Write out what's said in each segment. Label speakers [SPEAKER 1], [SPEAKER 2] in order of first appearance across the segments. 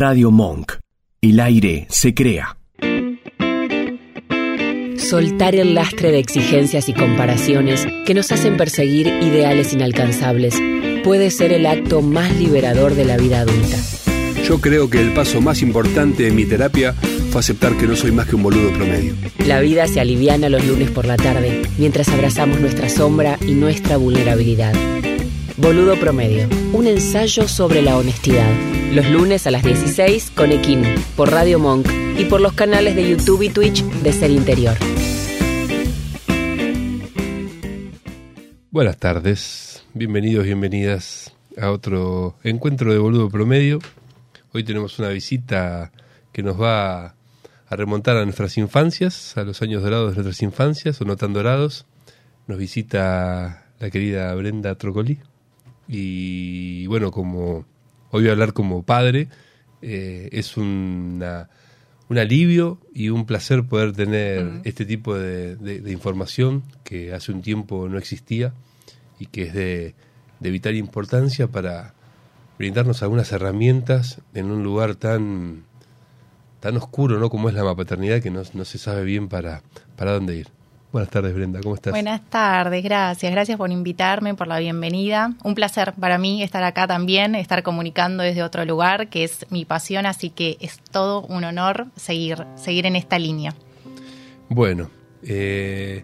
[SPEAKER 1] Radio Monk. El aire se crea.
[SPEAKER 2] Soltar el lastre de exigencias y comparaciones que nos hacen perseguir ideales inalcanzables puede ser el acto más liberador de la vida adulta.
[SPEAKER 3] Yo creo que el paso más importante de mi terapia fue aceptar que no soy más que un boludo promedio.
[SPEAKER 2] La vida se aliviana los lunes por la tarde mientras abrazamos nuestra sombra y nuestra vulnerabilidad. Boludo Promedio, un ensayo sobre la honestidad. Los lunes a las 16 con Equim, por Radio Monk y por los canales de YouTube y Twitch de Ser Interior.
[SPEAKER 4] Buenas tardes, bienvenidos, bienvenidas a otro encuentro de Boludo Promedio. Hoy tenemos una visita que nos va a remontar a nuestras infancias, a los años dorados de nuestras infancias, o no tan dorados. Nos visita la querida Brenda Trocoli. Y bueno, como hoy voy a hablar como padre, eh, es una, un alivio y un placer poder tener este tipo de, de, información que hace un tiempo no existía y que es de, de vital importancia para brindarnos algunas herramientas en un lugar tan tan oscuro no como es la paternidad que no, no se sabe bien para, para dónde ir. Buenas tardes, Brenda, ¿cómo estás?
[SPEAKER 5] Buenas tardes, gracias. Gracias por invitarme, por la bienvenida. Un placer para mí estar acá también, estar comunicando desde otro lugar, que es mi pasión, así que es todo un honor seguir, seguir en esta línea.
[SPEAKER 4] Bueno, eh,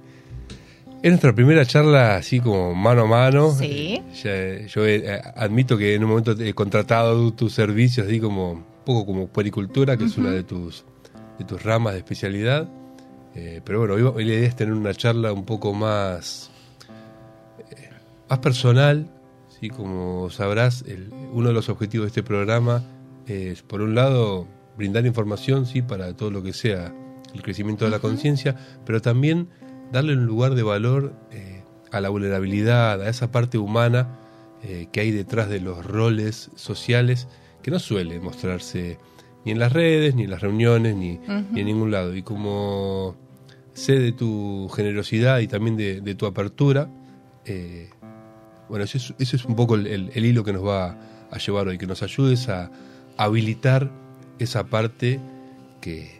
[SPEAKER 4] es nuestra primera charla así como mano a mano.
[SPEAKER 5] Sí.
[SPEAKER 4] Eh, yo eh, admito que en un momento he contratado tus servicios, así como un poco como puericultura, que es una de tus, de tus ramas de especialidad. Eh, pero bueno, hoy, la idea es tener una charla un poco más, eh, más personal. ¿sí? Como sabrás, uno de los objetivos de este programa es, por un lado, brindar información ¿sí? para todo lo que sea el crecimiento de la conciencia, pero también darle un lugar de valor eh, a la vulnerabilidad, a esa parte humana que hay detrás de los roles sociales que no suele mostrarse ni en las redes, ni en las reuniones, ni, ni en ningún lado. Y como sé de tu generosidad y también de, tu apertura. Eh, bueno, eso es, un poco el, hilo que nos va a llevar hoy, que nos ayudes a habilitar esa parte que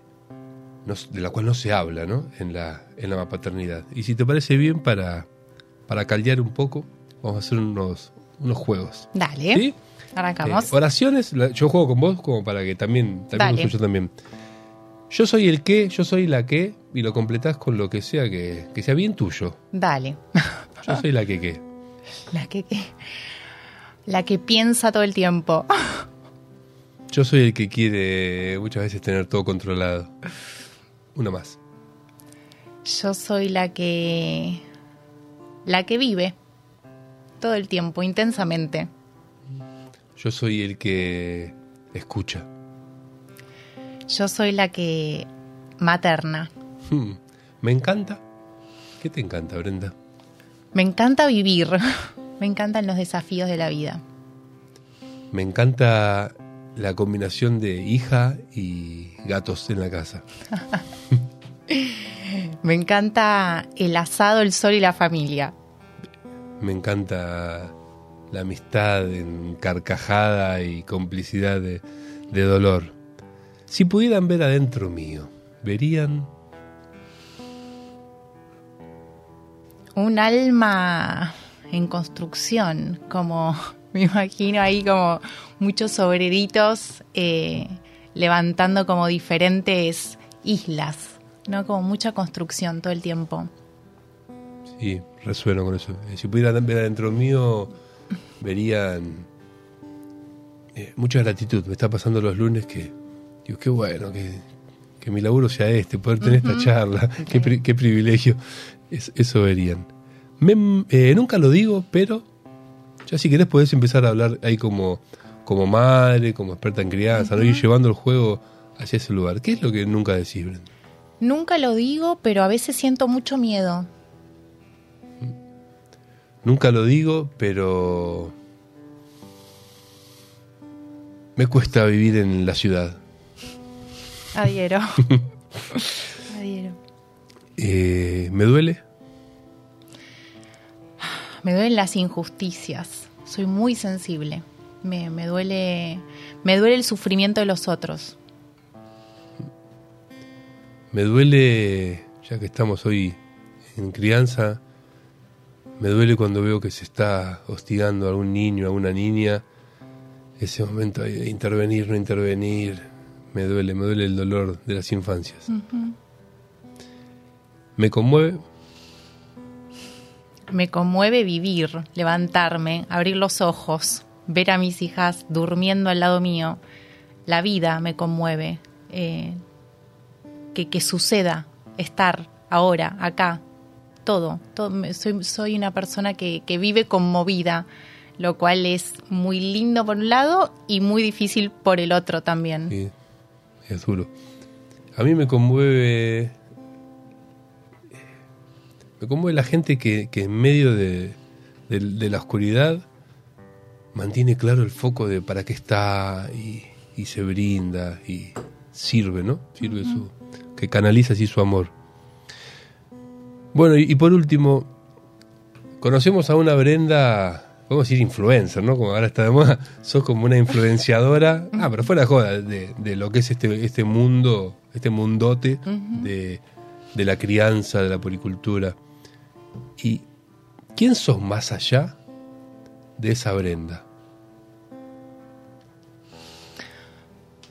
[SPEAKER 4] de la cual no se habla ¿no? En, la, en la paternidad. Y si te parece bien, para, para caldear un poco, vamos a hacer unos, unos juegos.
[SPEAKER 5] Dale.
[SPEAKER 4] ¿Sí?
[SPEAKER 5] Arrancamos.
[SPEAKER 4] Eh, oraciones, yo juego con vos como para que también, también lo también. Yo soy el que, yo soy la que, y lo completás con lo que sea que, sea bien tuyo.
[SPEAKER 5] Dale.
[SPEAKER 4] Yo soy la que qué.
[SPEAKER 5] La que qué. La que piensa todo el tiempo.
[SPEAKER 4] Yo soy el que quiere muchas veces tener todo controlado. Una más.
[SPEAKER 5] Yo soy la que. la que vive todo el tiempo, intensamente.
[SPEAKER 4] Yo soy el que escucha.
[SPEAKER 5] Yo soy la que materna.
[SPEAKER 4] Hmm. Me encanta. ¿Qué te encanta, Brenda?
[SPEAKER 5] Me encanta vivir. Me encantan los desafíos de la vida.
[SPEAKER 4] Me encanta la combinación de hija y gatos en la casa.
[SPEAKER 5] Me encanta el asado, el sol y la familia.
[SPEAKER 4] Me encanta la amistad en carcajada y complicidad de, de dolor. Si pudieran ver adentro mío, verían...
[SPEAKER 5] Un alma en construcción, como me imagino ahí como muchos obreritos eh, levantando como diferentes islas, ¿no? Como mucha construcción todo el tiempo.
[SPEAKER 4] Sí, resueno con eso. Eh, si pudieran ver adentro mío, verían eh, mucha gratitud. Me está pasando los lunes que Digo, qué bueno que, mi laburo sea este, poder tener esta charla, qué, privilegio. eso verían. Eh, nunca lo digo, pero ya si querés podés empezar a hablar ahí como, como madre, como experta en crianza, ¿no? ir llevando el juego hacia ese lugar. ¿Qué es lo que nunca decís, Brenda?
[SPEAKER 5] Nunca lo digo, pero a veces siento mucho miedo.
[SPEAKER 4] Nunca lo digo, pero me cuesta vivir en la ciudad.
[SPEAKER 5] Adhiero. Adhiero.
[SPEAKER 4] Eh, ¿Me duele?
[SPEAKER 5] Me duelen las injusticias. Soy muy sensible. Me, duele, me duele el sufrimiento de los otros.
[SPEAKER 4] Me duele, ya que estamos hoy en crianza, me duele cuando veo que se está hostigando a algún niño, a una niña, ese momento de intervenir, no intervenir, me duele, me duele el dolor de las infancias. Me conmueve.
[SPEAKER 5] Me conmueve vivir, levantarme, abrir los ojos, ver a mis hijas durmiendo al lado mío. La vida me conmueve. Eh, que, que suceda, estar ahora, acá, todo. todo soy, soy una persona que, que vive conmovida, lo cual es muy lindo por un lado y muy difícil por el otro también.
[SPEAKER 4] Sí, es duro. A mí me conmueve. Me conmueve la gente que, que en medio de, de, de, la oscuridad mantiene claro el foco de para qué está y, y se brinda y sirve, ¿no? Sirve uh -huh. su. que canaliza así su amor. Bueno, y, y, por último, conocemos a una Brenda, podemos decir influencer, ¿no? Como ahora está de moda, sos como una influenciadora, ah, pero fuera de joda, de, de, lo que es este, este mundo, este mundote uh -huh. de, de la crianza, de la poricultura. ¿Y quién sos más allá de esa Brenda?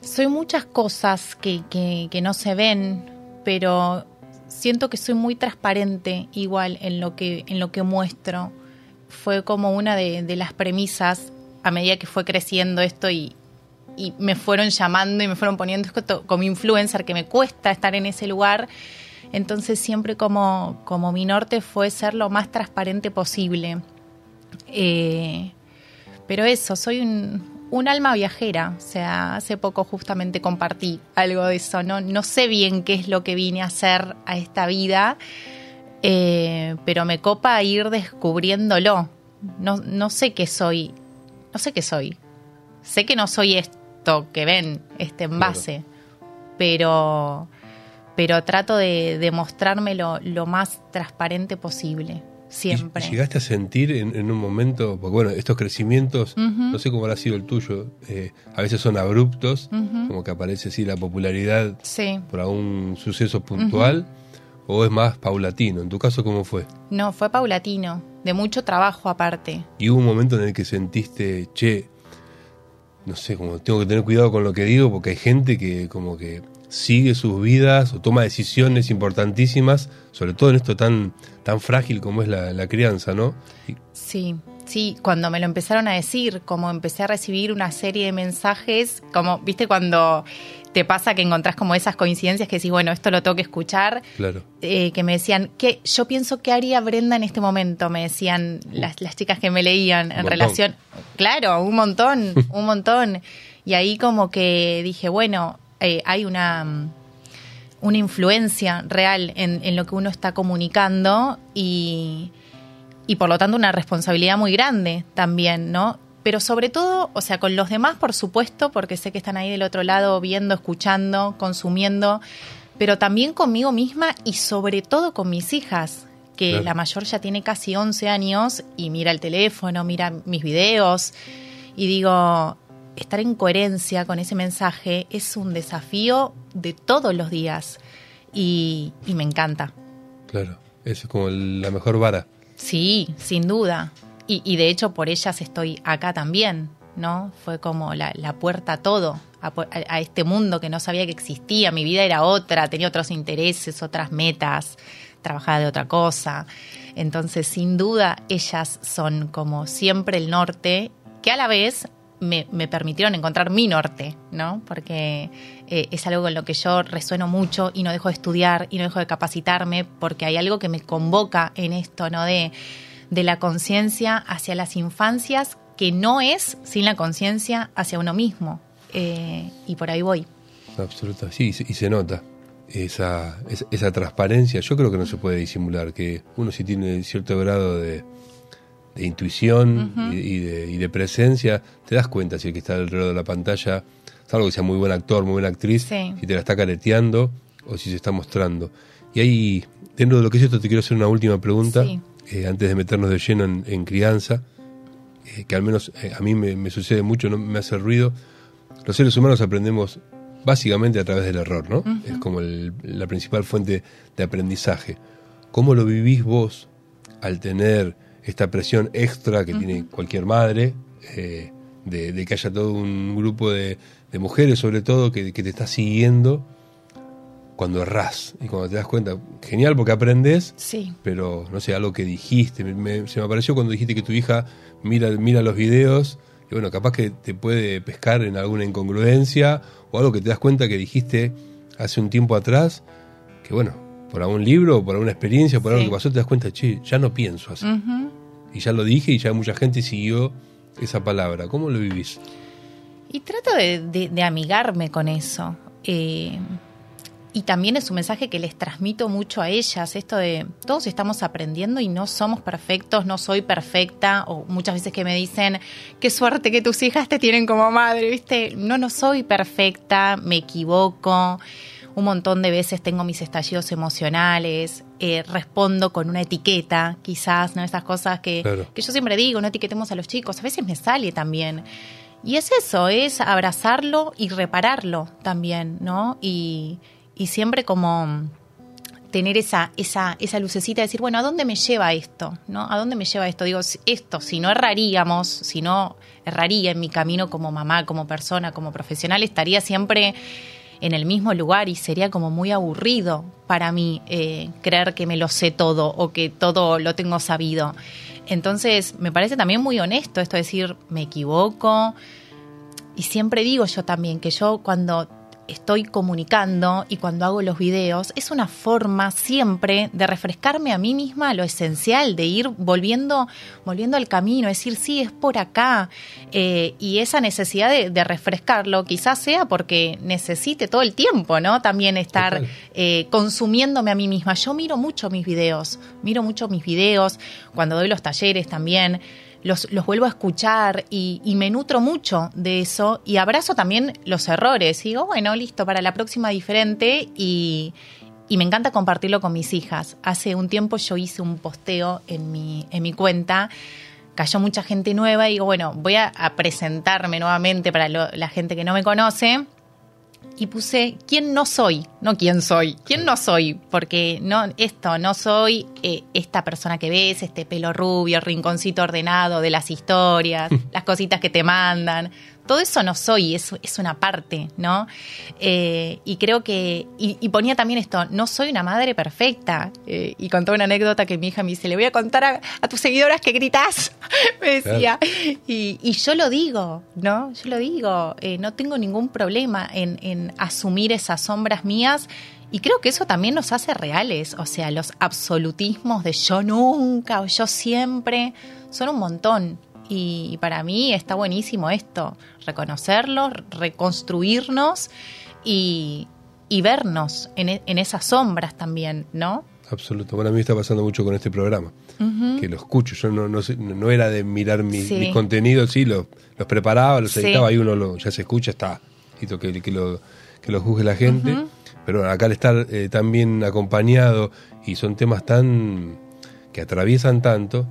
[SPEAKER 5] Soy muchas cosas que, que, que no se ven, pero siento que soy muy transparente igual en lo que, en lo que muestro. Fue como una de, las premisas a medida que fue creciendo esto y, y, me fueron llamando y me fueron poniendo como influencer, que me cuesta estar en ese lugar. Entonces siempre como, como mi norte fue ser lo más transparente posible. Eh, pero eso, soy un, un alma viajera, o sea, hace poco justamente compartí algo de eso, no, no sé bien qué es lo que vine a hacer a esta vida, eh, pero me copa ir descubriéndolo. No, no sé qué soy, no sé qué soy. Sé que no soy esto que ven, este envase, claro. pero, pero trato de, de mostrarme lo, lo más transparente posible siempre.
[SPEAKER 4] ¿Y ¿Llegaste a sentir en, en, un momento, porque bueno, estos crecimientos, uh -huh. no sé cómo habrá sido el tuyo, eh, a veces son abruptos, uh -huh. como que aparece así la popularidad
[SPEAKER 5] sí.
[SPEAKER 4] por algún suceso puntual, uh -huh. O es más paulatino? ¿En tu caso cómo fue?
[SPEAKER 5] No, fue paulatino, de mucho trabajo aparte.
[SPEAKER 4] ¿Y hubo un momento en el que sentiste, che, no sé, como tengo que tener cuidado con lo que digo, porque hay gente que como que sigue sus vidas o toma decisiones importantísimas, sobre todo en esto tan, tan frágil como es la, la crianza, ¿no?
[SPEAKER 5] Y... Sí, sí, cuando me lo empezaron a decir, como empecé a recibir una serie de mensajes, como, viste, cuando te pasa que encontrás como esas coincidencias que decís, bueno, esto lo tengo que escuchar,
[SPEAKER 4] claro.
[SPEAKER 5] eh, que me decían, que yo pienso que haría Brenda en este momento, me decían las, las chicas que me leían en relación, claro, un montón, un montón, y ahí como que dije, bueno, eh, hay una, una influencia real en, en, lo que uno está comunicando y, y por lo tanto una responsabilidad muy grande también, ¿no? Pero sobre todo, o sea, con los demás, por supuesto, porque sé que están ahí del otro lado viendo, escuchando, consumiendo, pero también conmigo misma y sobre todo con mis hijas, que claro. la mayor ya tiene casi 11 años y mira el teléfono, mira mis videos y digo, estar en coherencia con ese mensaje es un desafío de todos los días y, y me encanta.
[SPEAKER 4] Claro, eso es como la mejor vara.
[SPEAKER 5] Sí, sin duda. Y, y, de hecho por ellas estoy acá también, ¿no? Fue como la, la puerta a todo, a, a, este mundo que no sabía que existía. Mi vida era otra, tenía otros intereses, otras metas, trabajaba de otra cosa. Entonces, sin duda, ellas son como siempre el norte, que a la vez me, me, permitieron encontrar mi norte, ¿no? Porque eh, es algo con lo que yo resueno mucho y no dejo de estudiar y no dejo de capacitarme porque hay algo que me convoca en esto, ¿no? De, de la conciencia hacia las infancias que no es sin la conciencia hacia uno mismo. Eh, y por ahí voy.
[SPEAKER 4] Absolutamente, sí, y se nota. Esa, esa, esa, transparencia, yo creo que no se puede disimular, que uno si tiene cierto grado de, de intuición uh -huh. y, y, de, y, de, presencia, te das cuenta si el que está alrededor de la pantalla, salvo que sea muy buen actor, muy buena actriz,
[SPEAKER 5] sí.
[SPEAKER 4] si te la está careteando o si se está mostrando. Y ahí, dentro de lo que es esto, te quiero hacer una última pregunta,
[SPEAKER 5] sí.
[SPEAKER 4] Eh, antes de meternos de lleno en, en crianza, eh, que al menos eh, a mí me, me, sucede mucho, no me hace ruido. los seres humanos aprendemos básicamente a través del error, ¿no? Es como el- la principal fuente de aprendizaje. ¿Cómo lo vivís vos al tener esta presión extra que tiene cualquier madre, eh, de, de que haya todo un grupo de, de mujeres, sobre todo, que, que te está siguiendo cuando errás y cuando te das cuenta? Genial porque aprendes,
[SPEAKER 5] Sí.
[SPEAKER 4] pero no sé, algo que dijiste. Me- me- se me apareció cuando dijiste que tu hija mira, mira los videos y bueno, capaz que te puede pescar en alguna incongruencia o algo que te das cuenta que dijiste hace un tiempo atrás, que bueno, por algún libro, por alguna experiencia, por algo que pasó, te das cuenta, che, ya no pienso así. Y ya lo dije y ya mucha gente siguió esa palabra. ¿Cómo lo vivís?
[SPEAKER 5] Y trato de, de- de amigarme con eso. Eh, y también es un mensaje que les transmito mucho a ellas, esto de todos estamos aprendiendo y no somos perfectos, no soy perfecta, o muchas veces que me dicen, qué suerte que tus hijas te tienen como madre, ¿viste? No, no soy perfecta, me equivoco, un montón de veces tengo mis estallidos emocionales, eh, respondo con una etiqueta, quizás, ¿no? Esas cosas que,
[SPEAKER 4] Claro.
[SPEAKER 5] que yo siempre digo, no etiquetemos a los chicos, a veces me sale también. Y es eso, es abrazarlo y repararlo también, ¿no? Y, y siempre como tener esa, esa, esa lucecita de decir, bueno, ¿a dónde me lleva esto? ¿No? ¿A dónde me lleva esto? Digo, esto, si no erraríamos, si no erraría en mi camino como mamá, como persona, como profesional, estaría siempre en el mismo lugar y sería como muy aburrido para mí eh, creer que me lo sé todo o que todo lo tengo sabido. Entonces, me parece también muy honesto esto de decir, me equivoco, y siempre digo yo también que yo cuando estoy comunicando y cuando hago los videos es una forma siempre de refrescarme a mí misma lo esencial, de ir volviendo, volviendo al camino, decir sí, es por acá. Eh, y esa necesidad de, de refrescarlo quizás sea porque necesite todo el tiempo, ¿no? También estar eh, consumiéndome a mí misma. Yo miro mucho mis videos, miro mucho mis videos, cuando doy los talleres también los, los vuelvo a escuchar y, y me nutro mucho de eso y abrazo también los errores. Y digo, bueno, listo, para la próxima diferente y, y me encanta compartirlo con mis hijas. Hace un tiempo yo hice un posteo en mi, en mi cuenta. Cayó mucha gente nueva y digo, bueno, voy a, a presentarme nuevamente para lo- la gente que no me conoce y puse quién no soy, no quién soy, quién no soy, porque no esto no soy eh, esta persona que ves, este pelo rubio, rinconcito ordenado de las historias, las cositas que te mandan. Todo eso no soy, es, es una parte, ¿no? Eh, y creo que, y, y ponía también esto, no soy una madre perfecta. Eh, y contó una anécdota que mi hija me dice, le voy a contar a, a tus seguidoras que gritas, me decía. Y, y yo lo digo, ¿no? Yo lo digo, eh, no tengo ningún problema en, en asumir esas sombras mías. Y creo que eso también nos hace reales, o sea, los absolutismos de yo nunca o yo siempre son un montón. Y para mí está buenísimo esto, reconocerlo, reconstruirnos y, y vernos en, e- en esas sombras también, ¿no?
[SPEAKER 4] Absoluto. Bueno, a mí me está pasando mucho con este programa. Que lo escucho. Yo no, no, no era de mirar mi-
[SPEAKER 5] Sí.
[SPEAKER 4] mis contenidos, sí, los, los preparaba, los
[SPEAKER 5] Sí.
[SPEAKER 4] editaba y uno lo, ya se escucha, está. Listo, que, que, lo, que lo juzgue la gente. Pero bueno, acá al estar eh, tan bien acompañado y son temas tan. que atraviesan tanto,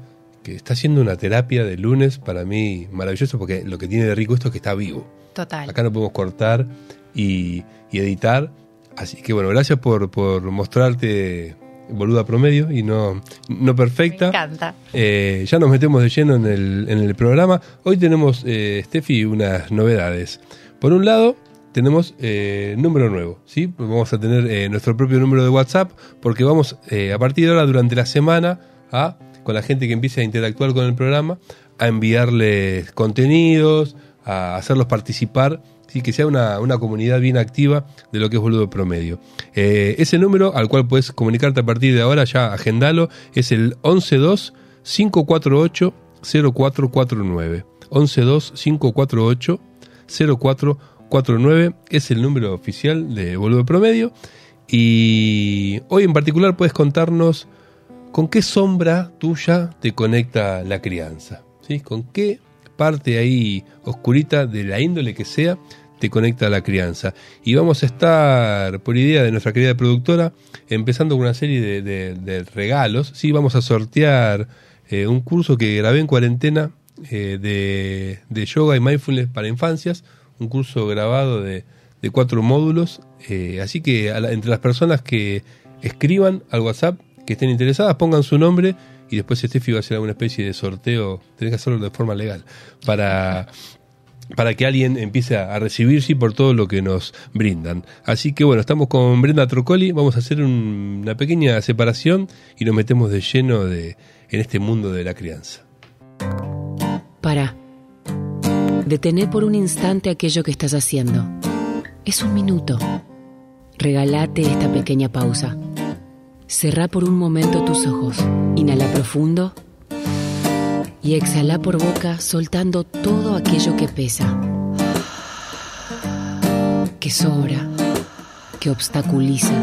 [SPEAKER 4] que está siendo una terapia de lunes para mí maravilloso porque lo que tiene de rico esto es que está vivo.
[SPEAKER 5] Total.
[SPEAKER 4] Acá no podemos cortar y, y editar. Así que bueno, gracias por, por mostrarte boluda promedio y no, no perfecta.
[SPEAKER 5] Me encanta.
[SPEAKER 4] Eh, ya nos metemos de lleno en el, en el programa. Hoy tenemos, eh, Steffi, unas novedades. Por un lado, tenemos eh, número nuevo, ¿sí? Vamos a tener nuestro propio número de WhatsApp porque vamos a partir de ahora, durante la semana, a, con la gente que empiece a interactuar con el programa, a enviarles contenidos, a hacerlos participar, ¿sí? que sea una, una comunidad bien activa de lo que es Boludo Promedio. Eh, ese número al cual puedes comunicarte a partir de ahora, ya agendalo, es el 112 548 0449. 112 548 0449 es el número oficial de Boludo Promedio. Y hoy en particular puedes contarnos con qué sombra tuya te conecta la crianza. ¿sí? Con qué parte ahí oscurita de la índole que sea te conecta la crianza. Y vamos a estar, por idea de nuestra querida productora, empezando con una serie de, regalos. Sí, vamos a sortear eh, un curso que grabé en cuarentena eh, de, de yoga y mindfulness para infancias. un curso grabado de, cuatro módulos. eh, así que entre las personas que escriban al WhatsApp, que estén interesadas, pongan su nombre y después Steffi va a hacer alguna especie de sorteo, tenés que hacerlo de forma legal, para, para que alguien empiece a, recibirse por todo lo que nos brindan. Así que bueno, estamos con Brenda Trocoli, vamos a hacer un- una pequeña separación y nos metemos de lleno de, en este mundo de la crianza.
[SPEAKER 2] Para. Detené por un instante aquello que estás haciendo. Es un minuto. Regalate esta pequeña pausa. Cerrá por un momento tus ojos. Inhala profundo. Y exhala por boca soltando todo aquello que pesa. Que sobra. Que obstaculiza.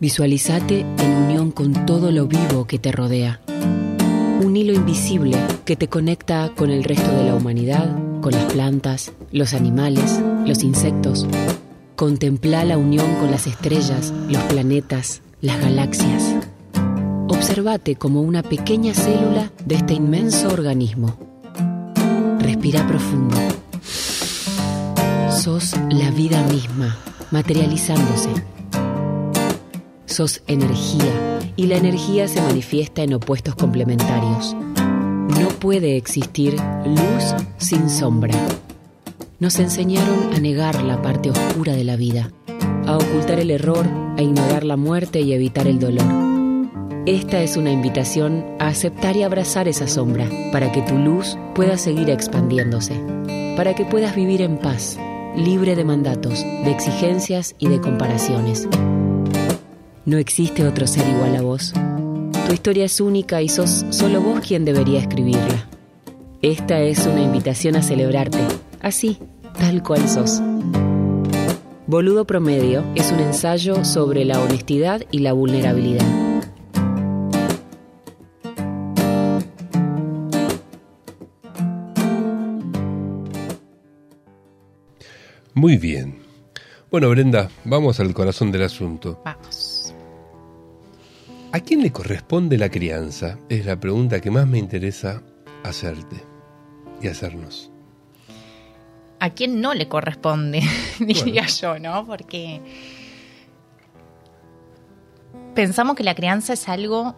[SPEAKER 2] Visualizate en unión con todo lo vivo que te rodea un hilo invisible que te conecta con el resto de la humanidad, con las plantas, los animales, los insectos. Contempla la unión con las estrellas, los planetas, las galaxias. Observate como una pequeña célula de este inmenso organismo. Respira profundo. Sos la vida misma, materializándose. Sos energía y la energía se manifiesta en opuestos complementarios. No puede existir luz sin sombra. Nos enseñaron a negar la parte oscura de la vida, a ocultar el error, a ignorar la muerte y evitar el dolor. Esta es una invitación a aceptar y abrazar esa sombra para que tu luz pueda seguir expandiéndose, para que puedas vivir en paz, libre de mandatos, de exigencias y de comparaciones. No existe otro ser igual a vos. Tu historia es única y sos solo vos quien debería escribirla. Esta es una invitación a celebrarte, así, tal cual sos. Boludo Promedio es un ensayo sobre la honestidad y la vulnerabilidad.
[SPEAKER 4] Muy bien. Bueno, Brenda, vamos al corazón del asunto.
[SPEAKER 5] Vamos.
[SPEAKER 4] ¿A quién le corresponde la crianza? Es la pregunta que más me interesa hacerte y hacernos.
[SPEAKER 5] ¿A quién no le corresponde? Diría yo, ¿no? Porque pensamos que la crianza es algo,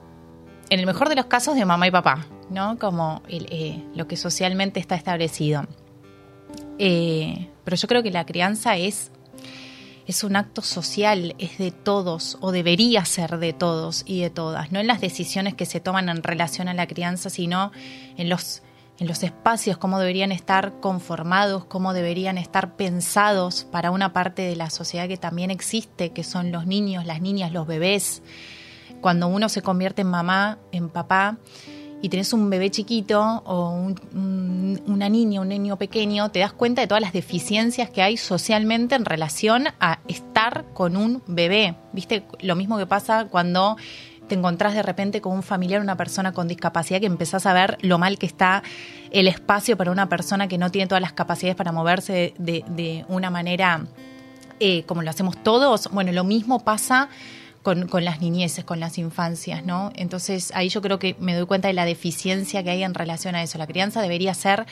[SPEAKER 5] en el mejor de los casos, de mamá y papá, ¿no? Como el, eh, lo que socialmente está establecido. Eh, pero yo creo que la crianza es, es un acto social, es de todos, o debería ser de todos y de todas, no en las decisiones que se toman en relación a la crianza, sino en los, en los espacios, cómo deberían estar conformados, cómo deberían estar pensados para una parte de la sociedad que también existe, que son los niños, las niñas, los bebés. Cuando uno se convierte en mamá, en papá, y tenés un bebé chiquito o un- un- una niña, un niño pequeño, te das cuenta de todas las deficiencias que hay socialmente en relación a estar con un bebé. ¿Viste? Lo mismo que pasa cuando te encontrás de repente con un familiar, una persona con discapacidad, que empezás a ver lo mal que está el espacio para una persona que no tiene todas las capacidades para moverse de, una manera eh, como lo hacemos todos. Bueno, lo mismo pasa con, con las niñeces, con las infancias, ¿no? Entonces ahí yo creo que me doy cuenta de la deficiencia que hay en relación a eso. La crianza debería ser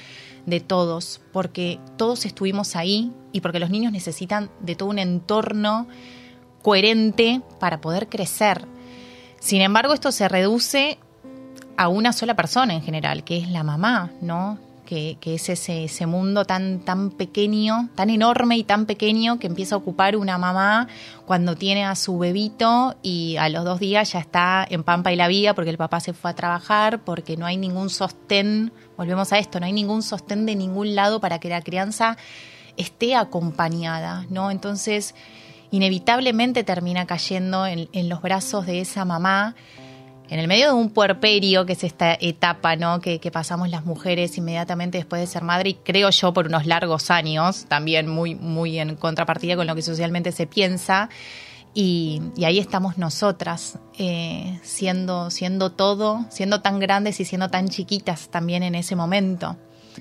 [SPEAKER 5] de todos, porque todos estuvimos ahí y porque los niños necesitan de todo un entorno coherente para poder crecer. Sin embargo, esto se reduce a una sola persona en general, que es la mamá, ¿no? Que, que es ese, ese mundo tan, tan pequeño, tan enorme y tan pequeño que empieza a ocupar una mamá cuando tiene a su bebito y a los dos días ya está en Pampa y la Vía porque el papá se fue a trabajar, porque no hay ningún sostén, volvemos a esto, no hay ningún sostén de ningún lado para que la crianza esté acompañada, ¿no? Entonces, inevitablemente termina cayendo en, en los brazos de esa mamá en el medio de un puerperio, que es esta etapa ¿no? que, que pasamos las mujeres inmediatamente después de ser madre, y creo yo por unos largos años, también muy, muy en contrapartida con lo que socialmente se piensa, y, y ahí estamos nosotras, eh, siendo, siendo todo, siendo tan grandes y siendo tan chiquitas también en ese momento.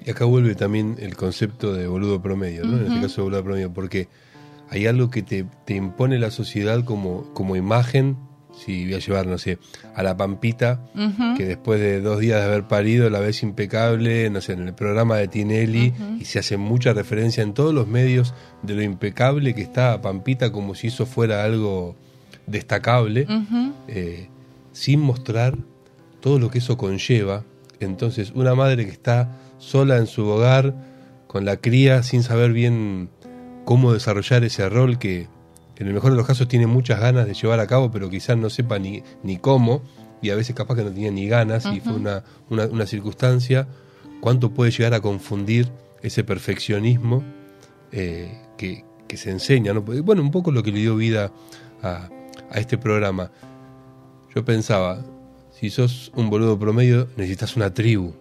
[SPEAKER 4] Y acá vuelve también el concepto de boludo promedio, ¿no? En este caso de boludo promedio, porque hay algo que te, te impone la sociedad como, como imagen si voy a llevar, no sé, a la Pampita, que después de dos días de haber parido la ves impecable, no sé, en el programa de Tinelli, y se hace mucha referencia en todos los medios de lo impecable que está Pampita, como si eso fuera algo destacable, eh, sin mostrar todo lo que eso conlleva. Entonces, una madre que está sola en su hogar, con la cría, sin saber bien cómo desarrollar ese rol que en el mejor de los casos tiene muchas ganas de llevar a cabo, pero quizás no sepa ni, ni cómo, y a veces capaz que no tenía ni ganas, y fue una, una, circunstancia, cuánto puede llegar a confundir ese perfeccionismo eh, que, que, se enseña. ¿no? Bueno, un poco lo que le dio vida a, a este programa. Yo pensaba, si sos un boludo promedio, necesitas una tribu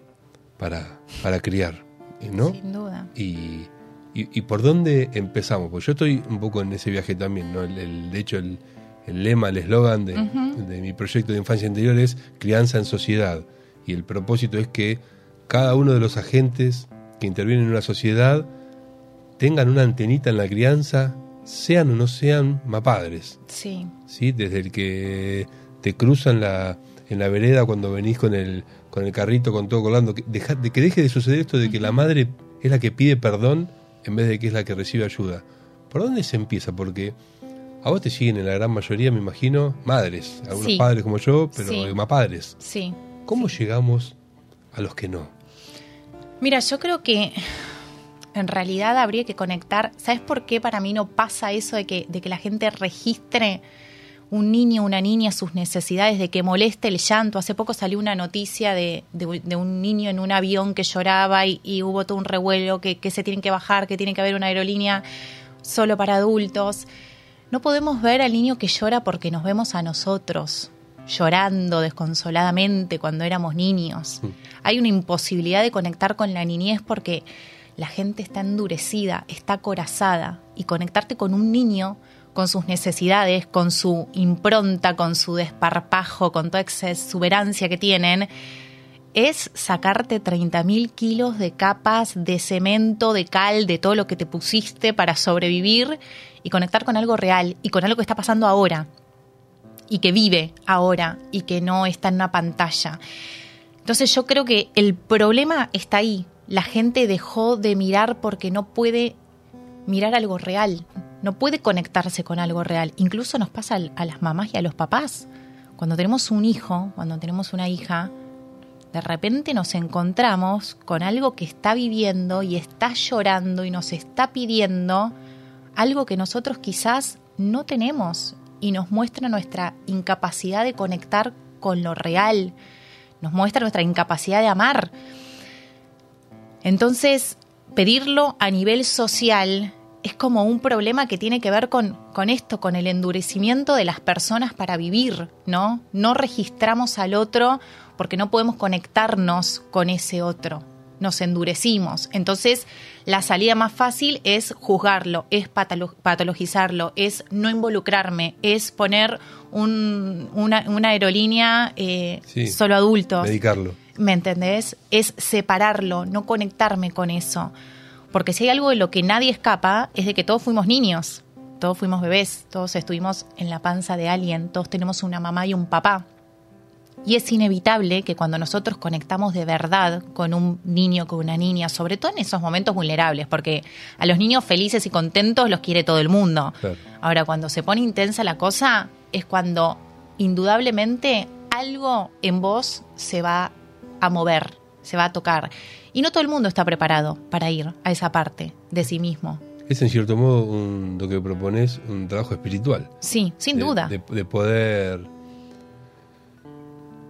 [SPEAKER 4] para, para criar, ¿no?
[SPEAKER 5] Sin duda.
[SPEAKER 4] Y, y, por dónde empezamos? Pues yo estoy un poco en ese viaje también, ¿no? El, de hecho, el, lema, el eslogan de, de, mi proyecto de infancia interior es crianza en sociedad. Y el propósito es que cada uno de los agentes que intervienen en una sociedad tengan una antenita en la crianza, sean o no sean mapadres.
[SPEAKER 5] Sí.
[SPEAKER 4] ¿Sí? Desde el que te cruzan la, en la vereda cuando venís con el, con el carrito, con todo colgando, que, de que deje de suceder esto de que la madre es la que pide perdón en vez de que es la que recibe ayuda. ¿Por dónde se empieza? Porque a vos te siguen en la gran mayoría, me imagino, madres, algunos padres como yo, pero más padres.
[SPEAKER 5] Sí.
[SPEAKER 4] ¿Cómo llegamos a los que no?
[SPEAKER 5] Mira, yo creo que en realidad habría que conectar. ¿Sabes por qué para mí no pasa eso de que, de que la gente registre un niño una niña sus necesidades, de que moleste el llanto. Hace poco salió una noticia de, de, un niño en un avión que lloraba y, hubo todo un revuelo, que, que, se tienen que bajar, que tiene que haber una aerolínea solo para adultos. No podemos ver al niño que llora porque nos vemos a nosotros llorando desconsoladamente cuando éramos niños. Hay una imposibilidad de conectar con la niñez porque la gente está endurecida, está acorazada y conectarte con un niño con sus necesidades, con su impronta, con su desparpajo, con toda esa exuberancia que tienen, es sacarte 30.000 kilos de capas de cemento, de cal, de todo lo que te pusiste para sobrevivir y conectar con algo real y con algo que está pasando ahora y que vive ahora y que no está en una pantalla. Entonces yo creo que el problema está ahí. La gente dejó de mirar porque no puede mirar algo real, no puede conectarse con algo real. Incluso nos pasa a las mamás y a los papás. Cuando tenemos un hijo, cuando tenemos una hija, de repente nos encontramos con algo que está viviendo y está llorando y nos está pidiendo algo que nosotros quizás no tenemos y nos muestra nuestra incapacidad de conectar con lo real, nos muestra nuestra incapacidad de amar. Entonces, pedirlo a nivel social es como un problema que tiene que ver con, con esto, con el endurecimiento de las personas para vivir, ¿no? No registramos al otro porque no podemos conectarnos con ese otro. Nos endurecimos. Entonces, la salida más fácil es juzgarlo, es patologizarlo, es no involucrarme, es poner una, aerolínea eh, solo adultos.
[SPEAKER 4] Medicarlo.
[SPEAKER 5] ¿Me entendés? Es separarlo, no conectarme con eso. Porque si hay algo de lo que nadie escapa, es de que todos fuimos niños, todos fuimos bebés, todos estuvimos en la panza de alguien, todos tenemos una mamá y un papá. Y es inevitable que cuando nosotros conectamos de verdad con un niño, con una niña, sobre todo en esos momentos vulnerables, porque a los niños felices y contentos los quiere todo el mundo. Ahora, cuando se pone intensa la cosa, es cuando indudablemente algo en vos se va a mover, se va a tocar. Y no todo el mundo está preparado para ir a esa parte de sí mismo.
[SPEAKER 4] Es en cierto modo lo que propones un trabajo espiritual.
[SPEAKER 5] Sí, sin duda.
[SPEAKER 4] De, poder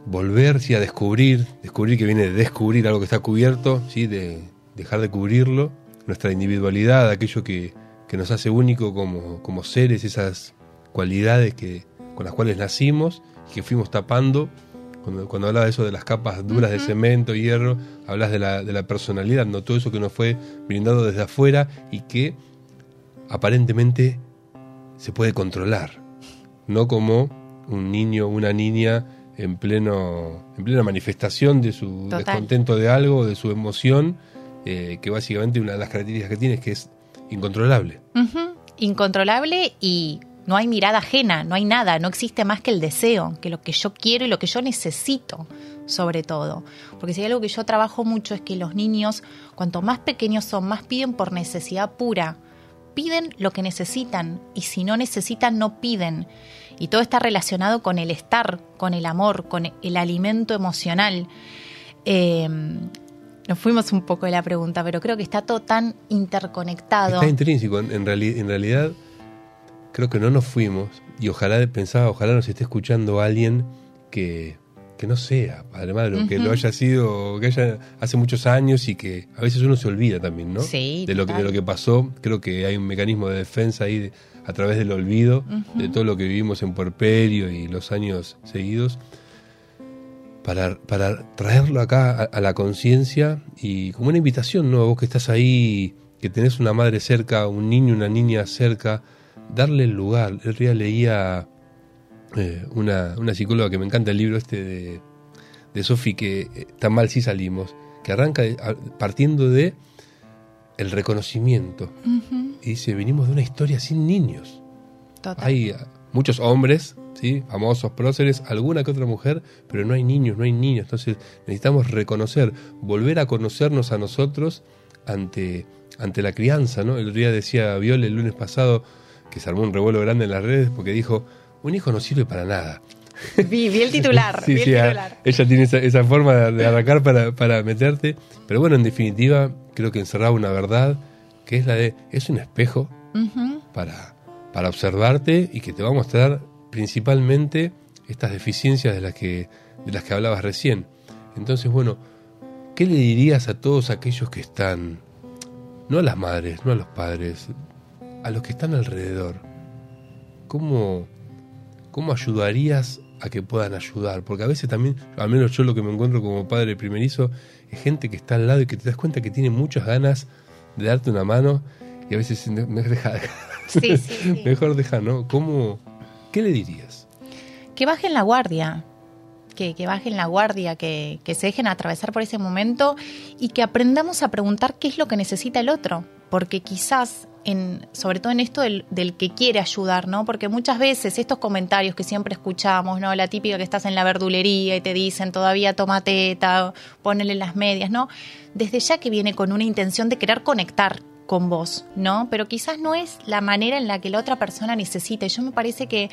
[SPEAKER 4] volver a descubrir, descubrir que viene de descubrir algo que está cubierto, ¿sí? de dejar de cubrirlo, nuestra individualidad, aquello que, nos hace único como, como seres, esas cualidades que, con las cuales nacimos y que fuimos tapando cuando, cuando hablaba de eso de las capas duras de cemento, hierro, hablas de la, de la personalidad, ¿no? Todo eso que nos fue brindado desde afuera y que aparentemente se puede controlar. No como un niño o una niña en pleno en plena manifestación de su descontento de algo, de su emoción, eh, que básicamente una de las características que tiene es que es incontrolable.
[SPEAKER 5] Incontrolable y no hay mirada ajena, no hay nada, no existe más que el deseo, que lo que yo quiero y lo que yo necesito, sobre todo. Porque si hay algo que yo trabajo mucho es que los niños, cuanto más pequeños son, más piden por necesidad pura. Piden lo que necesitan y si no necesitan, no piden. Y todo está relacionado con el estar, con el amor, con el alimento emocional. Eh, nos fuimos un poco de la pregunta, pero creo que está todo tan interconectado.
[SPEAKER 4] Está intrínseco. En realidad, creo que no nos fuimos. Y ojalá pensaba, ojalá nos esté escuchando alguien que, que no sea padre madre, que lo haya sido, que haya hace muchos años y que a veces uno se olvida también, ¿no?
[SPEAKER 5] Sí,
[SPEAKER 4] de lo, que, de lo que pasó. Creo que hay un mecanismo de defensa ahí a través del olvido, de todo lo que vivimos en Puerperio y los años seguidos para, para traerlo acá a, la conciencia y como una invitación, ¿no? Vos que estás ahí, que tenés una madre cerca, un niño, una niña cerca, darle el lugar. El día leía eh, una, una, psicóloga que me encanta el libro este de, de Sofi, que eh, tan mal si salimos, que arranca partiendo de el reconocimiento. Y dice, venimos de una historia sin niños. Hay muchos hombres ¿sí? famosos próceres, alguna que otra mujer, pero no hay niños, no hay niños. Entonces necesitamos reconocer, volver a conocernos a nosotros ante, ante la crianza. ¿no? El día decía Viole el lunes pasado que se armó un revuelo grande en las redes porque dijo, un hijo no sirve para nada.
[SPEAKER 5] Vi, el titular. sí, sí,
[SPEAKER 4] ella tiene esa, forma de, arrancar para, para meterte, pero bueno, en definitiva creo que encerraba una verdad que es la de, es un espejo para, para observarte y que te va a mostrar principalmente estas deficiencias de las que, de las que hablabas recién. Entonces, bueno, ¿qué le dirías a todos aquellos que están, no a las madres, no a los padres, a los que están alrededor? ¿Cómo, cómo ayudarías a que puedan ayudar? Porque a veces también, al menos yo lo que me encuentro como padre primerizo, es gente que está al lado y que te das cuenta que tiene muchas ganas de darte una mano y a veces me deja,
[SPEAKER 5] sí, sí,
[SPEAKER 4] mejor deja, ¿no? ¿Cómo, ¿qué le dirías?
[SPEAKER 5] Que bajen la guardia, que, que, bajen la guardia, que, que, se dejen atravesar por ese momento y que aprendamos a preguntar qué es lo que necesita el otro. Porque quizás, en, sobre todo en esto del, que quiere ayudar, ¿no? Porque muchas veces estos comentarios que siempre escuchamos, ¿no? La típica que estás en la verdulería y te dicen todavía toma teta, ponele las medias, ¿no? Desde ya que viene con una intención de querer conectar, con vos, ¿no? Pero quizás no es la manera en la que la otra persona necesita. Yo me parece que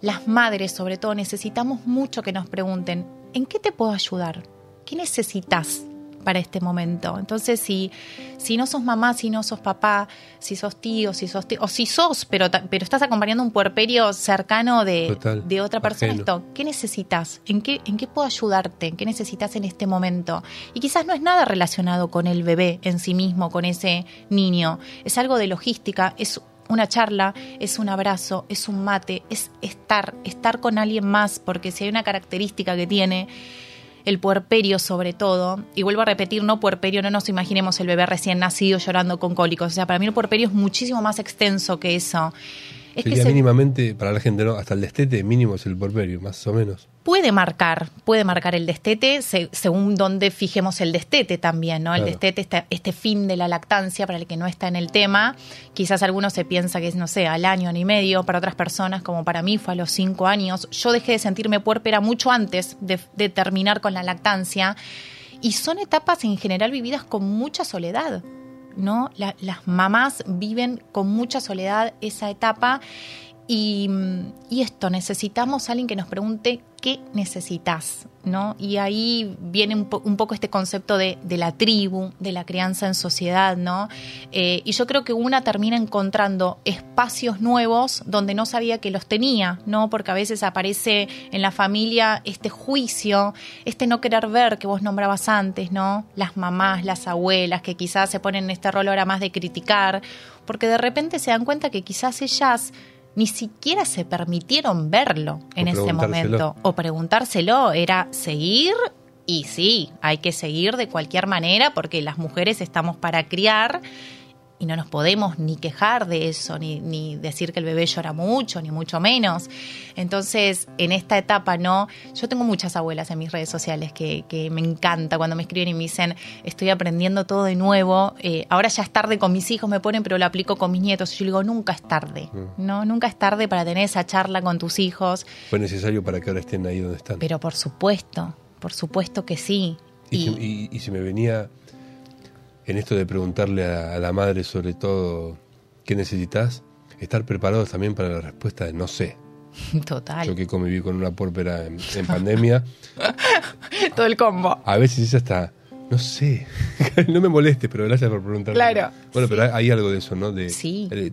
[SPEAKER 5] las madres, sobre todo, necesitamos mucho que nos pregunten, ¿en qué te puedo ayudar? ¿Qué necesitas? Para este momento. Entonces, si, si no sos mamá, si no sos papá, si sos tío, si sos tío, o si sos, pero, pero estás acompañando un puerperio cercano de, de otra persona, esto, ¿qué necesitas? ¿En qué, ¿En qué puedo ayudarte? ¿En qué necesitas en este momento? Y quizás no es nada relacionado con el bebé en sí mismo, con ese niño. Es algo de logística, es una charla, es un abrazo, es un mate, es estar, estar con alguien más, porque si hay una característica que tiene el puerperio sobre todo, y vuelvo a repetir, no puerperio, no nos imaginemos el bebé recién nacido llorando con cólicos, o sea, para mí el puerperio es muchísimo más extenso que eso.
[SPEAKER 4] Sería mínimamente, para la gente, ¿no? Hasta el destete mínimo es el porperio, más o menos.
[SPEAKER 5] Puede marcar, puede marcar el destete según donde fijemos el destete también, ¿no? El destete, este, este, fin de la lactancia, para el que no está en el tema, quizás algunos se piensa que es, no sé, al año, ni medio, para otras personas, como para mí fue a los cinco años. Yo dejé de sentirme puerpera mucho antes de, de terminar con la lactancia. Y son etapas en general vividas con mucha soledad. ¿No? las mamás viven con mucha soledad esa etapa y, esto, necesitamos a alguien que nos pregunte qué necesitas, ¿no? Y ahí viene un, poco este concepto de, la tribu, de la crianza en sociedad, ¿no? Eh, y yo creo que una termina encontrando espacios nuevos donde no sabía que los tenía, ¿no? Porque a veces aparece en la familia este juicio, este no querer ver que vos nombrabas antes, ¿no? Las mamás, las abuelas, que quizás se ponen en este rol ahora más de criticar, porque de repente se dan cuenta que quizás ellas ni siquiera se permitieron verlo en ese momento. O preguntárselo, era seguir y sí, hay que seguir de cualquier manera porque las mujeres estamos para criar y no nos podemos ni quejar de eso, ni, ni, decir que el bebé llora mucho, ni mucho menos. Entonces, en esta etapa, ¿no? Yo tengo muchas abuelas en mis redes sociales que, que me encanta cuando me escriben y me dicen, estoy aprendiendo todo de nuevo, eh, ahora ya es tarde con mis hijos, me ponen, pero lo aplico con mis nietos. Y yo digo, nunca es tarde, mm. ¿no? Nunca es tarde para tener esa charla con tus hijos.
[SPEAKER 4] Fue necesario para que ahora estén ahí donde están.
[SPEAKER 5] Pero por supuesto, por supuesto que sí.
[SPEAKER 4] Y, y, y, y me venía en esto de preguntarle a, la madre sobre todo qué necesitas, estar preparados también para la respuesta de no sé.
[SPEAKER 5] Total.
[SPEAKER 4] Yo que conviví con una pórpera en, pandemia.
[SPEAKER 5] todo el combo.
[SPEAKER 4] A veces es hasta, no sé, no me molestes, pero gracias por preguntarme.
[SPEAKER 5] Claro.
[SPEAKER 4] Bueno, pero hay algo de eso, ¿no? De,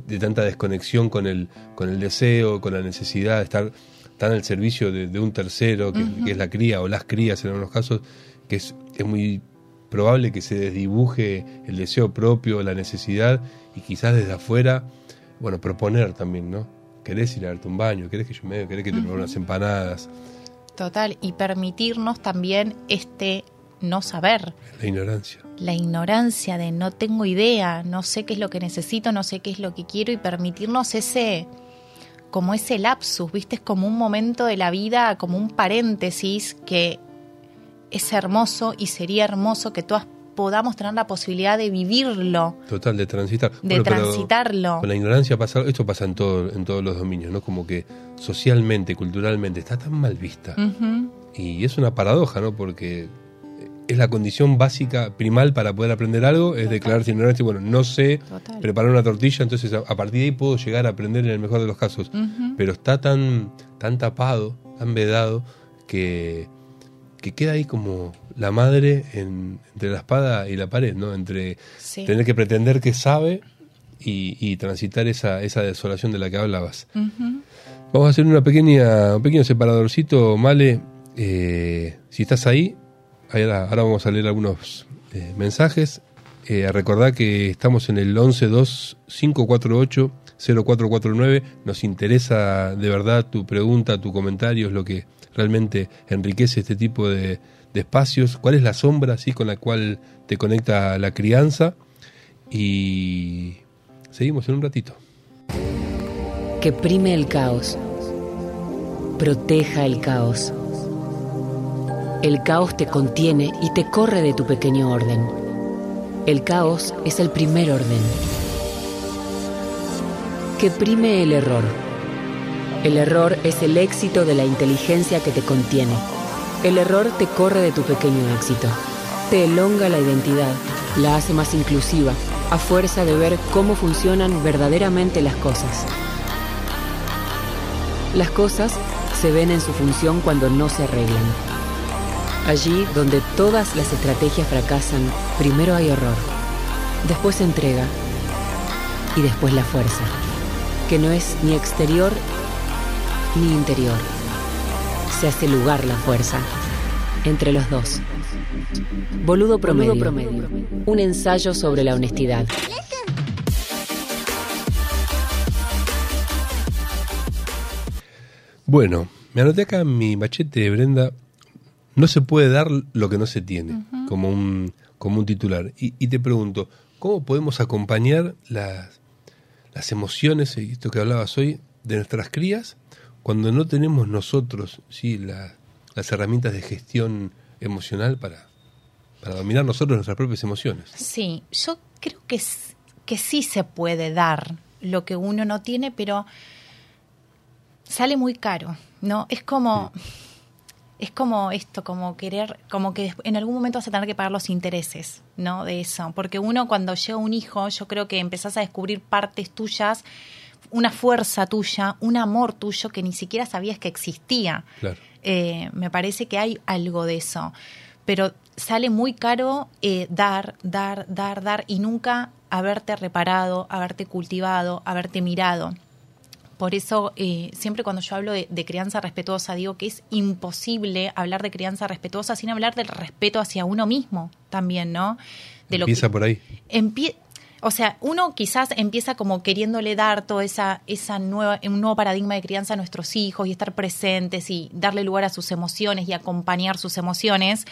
[SPEAKER 4] de, tanta desconexión con el, con el deseo, con la necesidad de estar tan al servicio de, un tercero, que, que, es la cría o las crías en algunos casos, que es, es muy probable que se desdibuje el deseo propio, la necesidad, y quizás desde afuera, bueno, proponer también, ¿no? ¿Querés ir a darte un baño? ¿Querés que yo me ¿Querés que te ponga unas empanadas?
[SPEAKER 5] Total, y permitirnos también este no saber.
[SPEAKER 4] La ignorancia.
[SPEAKER 5] La ignorancia de no tengo idea, no sé qué es lo que necesito, no sé qué es lo que quiero y permitirnos ese como ese lapsus, ¿viste? Es como un momento de la vida, como un paréntesis que es hermoso y sería hermoso que todas podamos tener la posibilidad de vivirlo.
[SPEAKER 4] Total, de transitar.
[SPEAKER 5] De transitarlo.
[SPEAKER 4] Con la ignorancia pasa, esto pasa en, todo, en todos los dominios, ¿no? Como que socialmente, culturalmente, está tan mal vista. Y es una paradoja, ¿no? Porque es la condición básica, primal para poder aprender algo, es declararse ignorante. Bueno, no sé preparar una tortilla, entonces a, partir de ahí puedo llegar a aprender en el mejor de los casos. Pero está tan, tan tapado, tan vedado, que que queda ahí como la madre entre la espada y la pared, ¿no? Entre tener que pretender que sabe y, transitar esa, esa desolación de la que hablabas. Vamos a hacer una pequeña, un pequeño separadorcito, Male. Eh, si estás ahí, ahora, ahora, vamos a leer algunos eh, mensajes. Eh, a recordar que estamos en el 112-548-0449. Nos interesa de verdad tu pregunta, tu comentario, es lo que realmente enriquece este tipo de, espacios, cuál es la sombra ¿sí? con la cual te conecta la crianza y seguimos en un ratito.
[SPEAKER 2] Que prime el caos, proteja el caos. El caos te contiene y te corre de tu pequeño orden. El caos es el primer orden. Que prime el error el error es el éxito de la inteligencia que te contiene. El error te corre de tu pequeño éxito. Te elonga la identidad, la hace más inclusiva, a fuerza de ver cómo funcionan verdaderamente las cosas. Las cosas se ven en su función cuando no se arreglan. Allí donde todas las estrategias fracasan, primero hay horror, después entrega y después la fuerza, que no es ni exterior ni interior. Se hace lugar la fuerza entre los dos. Boludo promedio. promedio. Un ensayo sobre la honestidad.
[SPEAKER 4] Bueno, me anoté acá en mi machete, Brenda. No se puede dar lo que no se tiene, como, un, como un titular. Y, te pregunto, ¿cómo podemos acompañar las, las emociones, esto que hablabas hoy, de nuestras crías cuando no tenemos nosotros ¿sí? las herramientas de gestión emocional para, para dominar nosotros nuestras propias emociones.
[SPEAKER 5] Sí, yo creo que, que sí se puede dar lo que uno no tiene, pero sale muy caro, ¿no? Es como... Es como esto, como querer, como que en algún momento vas a tener que pagar los intereses, ¿no? De eso. Porque uno cuando llega un hijo, yo creo que empezás a descubrir partes tuyas una fuerza tuya, un amor tuyo que ni siquiera sabías que existía. Eh, me parece que hay algo de eso. Pero sale muy caro eh, dar, dar, dar, dar y nunca haberte reparado, haberte cultivado, haberte mirado. Por eso, eh, siempre cuando yo hablo de, crianza respetuosa, digo que es imposible hablar de crianza respetuosa sin hablar del respeto hacia uno mismo también, ¿no?
[SPEAKER 4] De Empieza por ahí
[SPEAKER 5] o sea, uno quizás empieza como queriéndole dar toda esa, esa nueva, un nuevo paradigma de crianza a nuestros hijos y estar presentes y darle lugar a sus emociones y acompañar sus emociones.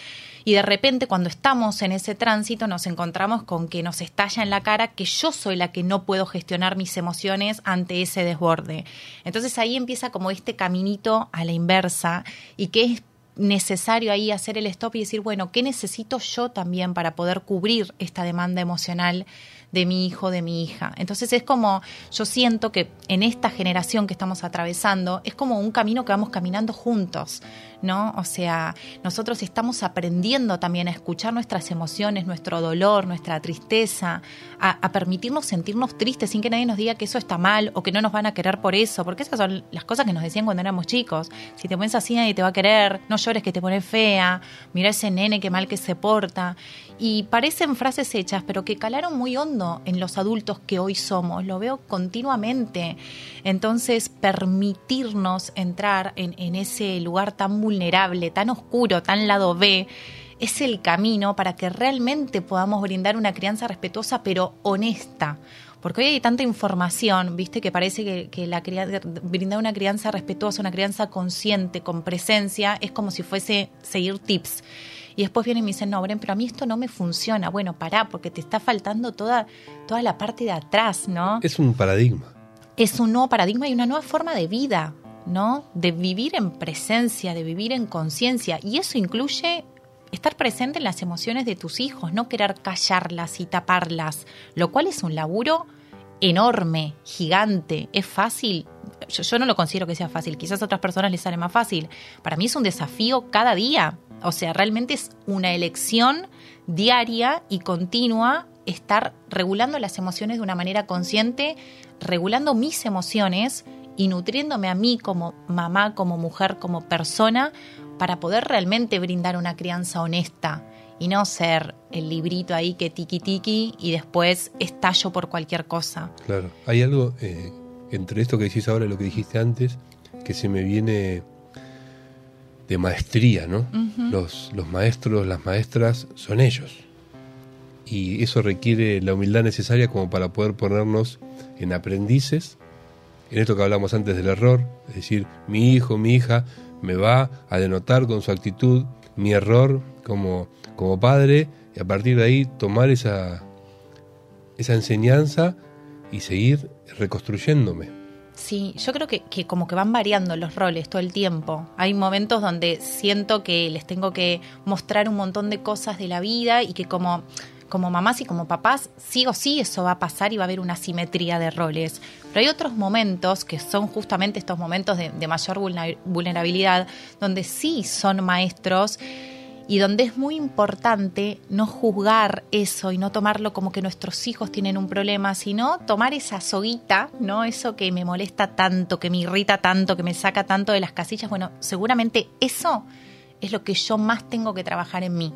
[SPEAKER 5] Y de repente cuando estamos en ese tránsito nos encontramos con que nos estalla en la cara que yo soy la que no puedo gestionar mis emociones ante ese desborde. Entonces ahí empieza como este caminito a la inversa y que es necesario ahí hacer el stop y decir, bueno, ¿qué necesito yo también para poder cubrir esta demanda emocional de mi hijo, de mi hija? Entonces es como, yo siento que en esta generación que estamos atravesando, es como un camino que vamos caminando juntos. ¿No? O sea, nosotros estamos aprendiendo también a escuchar nuestras emociones, nuestro dolor, nuestra tristeza, a, permitirnos sentirnos tristes sin que nadie nos diga que eso está mal o que no nos van a querer por eso, porque esas son las cosas que nos decían cuando éramos chicos. Si te pones así nadie te va a querer, no llores que te pone fea, mira ese nene que mal que se porta. Y parecen frases hechas, pero que calaron muy hondo en los adultos que hoy somos, lo veo continuamente. Entonces, permitirnos entrar en, en ese lugar tan vulnerable, tan oscuro, tan lado B, es el camino para que realmente podamos brindar una crianza respetuosa pero honesta. Porque hoy hay tanta información, viste, que parece que, la brindar una crianza respetuosa, una crianza consciente, con presencia, es como si fuese seguir tips. Y después vienen y me dicen, no, Bren, pero a mí esto no me funciona. Bueno, pará, porque te está faltando toda, toda la parte de atrás, ¿no?
[SPEAKER 4] Es un paradigma.
[SPEAKER 5] Es un nuevo paradigma y una nueva forma de vida. ¿No? De vivir en presencia, de vivir en conciencia. Y eso incluye estar presente en las emociones de tus hijos, no querer callarlas y taparlas, lo cual es un laburo enorme, gigante. ¿Es fácil? Yo, no lo considero que sea fácil, quizás a otras personas les sale más fácil. Para mí es un desafío cada día. O sea, realmente es una elección diaria y continua estar regulando las emociones de una manera consciente, regulando mis emociones y nutriéndome a mí como mamá, como mujer, como persona, para poder realmente brindar una crianza honesta y no ser el librito ahí que tiki tiki y después estallo por cualquier cosa.
[SPEAKER 4] Claro, hay algo eh, entre esto que decís ahora y lo que dijiste antes que se me viene de maestría, ¿no? los, los maestros, las maestras son ellos. Y eso requiere la humildad necesaria como para poder ponernos en aprendices en esto que hablamos antes del error, es decir, mi hijo, mi hija me va a denotar con su actitud mi error como, como padre y a partir de ahí tomar esa, esa enseñanza y seguir reconstruyéndome.
[SPEAKER 5] Sí, yo creo que, que, como que van variando los roles todo el tiempo. Hay momentos donde siento que les tengo que mostrar un montón de cosas de la vida y que como como mamás y como papás, sí o sí eso va a pasar y va a haber una simetría de roles. Pero hay otros momentos que son justamente estos momentos de, mayor vulnerabilidad, donde sí son maestros y donde es muy importante no juzgar eso y no tomarlo como que nuestros hijos tienen un problema, sino tomar esa soguita, ¿no? Eso que me molesta tanto, que me irrita tanto, que me saca tanto de las casillas. Bueno, seguramente eso es lo que yo más tengo que trabajar en mí.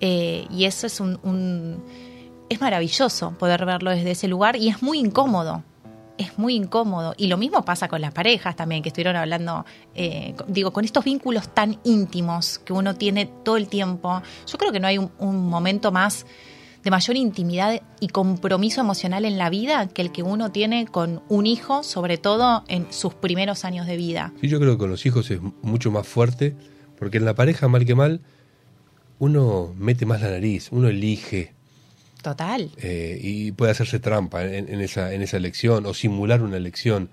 [SPEAKER 5] Eh, y eso es un, es maravilloso poder verlo desde ese lugar y es muy incómodo. Es muy incómodo. Y lo mismo pasa con las parejas también, que estuvieron hablando, eh, digo, con estos vínculos tan íntimos que uno tiene todo el tiempo. Yo creo que no hay un, momento más de mayor intimidad y compromiso emocional en la vida que el que uno tiene con un hijo, sobre todo en sus primeros años de vida.
[SPEAKER 4] Sí, yo creo que con los hijos es mucho más fuerte, porque en la pareja, mal que mal, uno mete más la nariz, uno elige.
[SPEAKER 5] Total.
[SPEAKER 4] Eh, y puede hacerse trampa en, esa, en esa elección o simular una elección.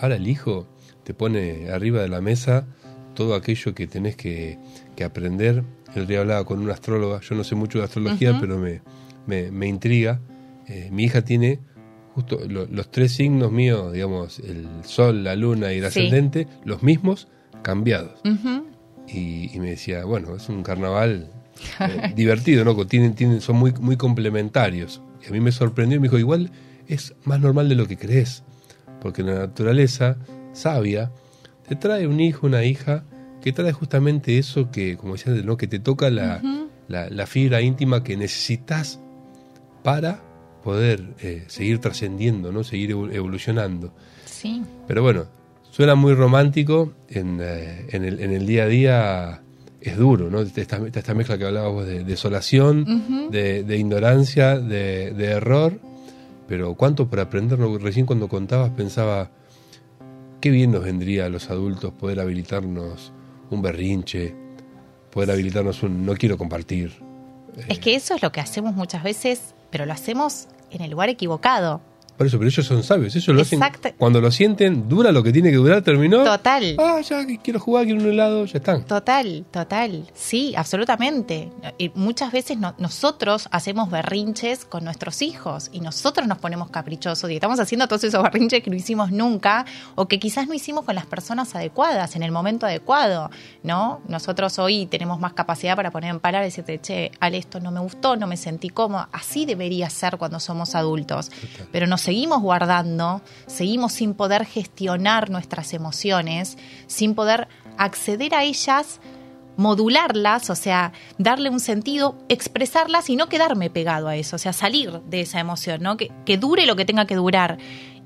[SPEAKER 4] Ahora el hijo te pone arriba de la mesa todo aquello que tenés que, aprender. El día hablaba con una astróloga, yo no sé mucho de astrología, pero me, me, intriga. Eh, mi hija tiene justo los tres signos míos, digamos, el sol, la luna y el ascendente, los mismos, cambiados. y, y, me decía, bueno, es un carnaval eh, divertido, ¿no? Tienen, tienen, son muy, muy complementarios. Y a mí me sorprendió y me dijo, igual es más normal de lo que crees, porque la naturaleza sabia te trae un hijo, una hija, que trae justamente eso que, como decía, ¿no? que te toca la, la, fibra íntima que necesitas para poder eh, seguir trascendiendo, ¿no? seguir evolucionando.
[SPEAKER 5] Sí.
[SPEAKER 4] Pero bueno, suena muy romántico en, eh, en, el, en el día a día es duro, ¿no? Esta, esta mezcla que hablabas vos de desolación, de, de, ignorancia, de, de, error, pero cuánto por aprenderlo. Recién cuando contabas pensaba, qué bien nos vendría a los adultos poder habilitarnos un berrinche, poder habilitarnos un no quiero compartir.
[SPEAKER 5] Es que eso es lo que hacemos muchas veces, pero lo hacemos en el lugar equivocado.
[SPEAKER 4] Por eso, pero ellos son sabios. Ellos lo hacen. Cuando lo sienten, dura lo que tiene que durar, terminó.
[SPEAKER 5] Total.
[SPEAKER 4] Ah, ya quiero jugar, quiero un helado, ya están.
[SPEAKER 5] Total, total. Sí, absolutamente. Y muchas veces nosotros hacemos berrinches con nuestros hijos y nosotros nos ponemos caprichosos y estamos haciendo todos esos berrinches que no hicimos nunca o que quizás no hicimos con las personas adecuadas, en el momento adecuado, ¿no? Nosotros hoy tenemos más capacidad para poner en palabras y decirte, che, al esto no me gustó, no me sentí cómodo. Así debería ser cuando somos adultos. Pero no seguimos guardando, seguimos sin poder gestionar nuestras emociones, sin poder acceder a ellas, modularlas, o sea, darle un sentido, expresarlas y no quedarme pegado a eso, o sea, salir de esa emoción, ¿no? Que, que dure lo que tenga que durar.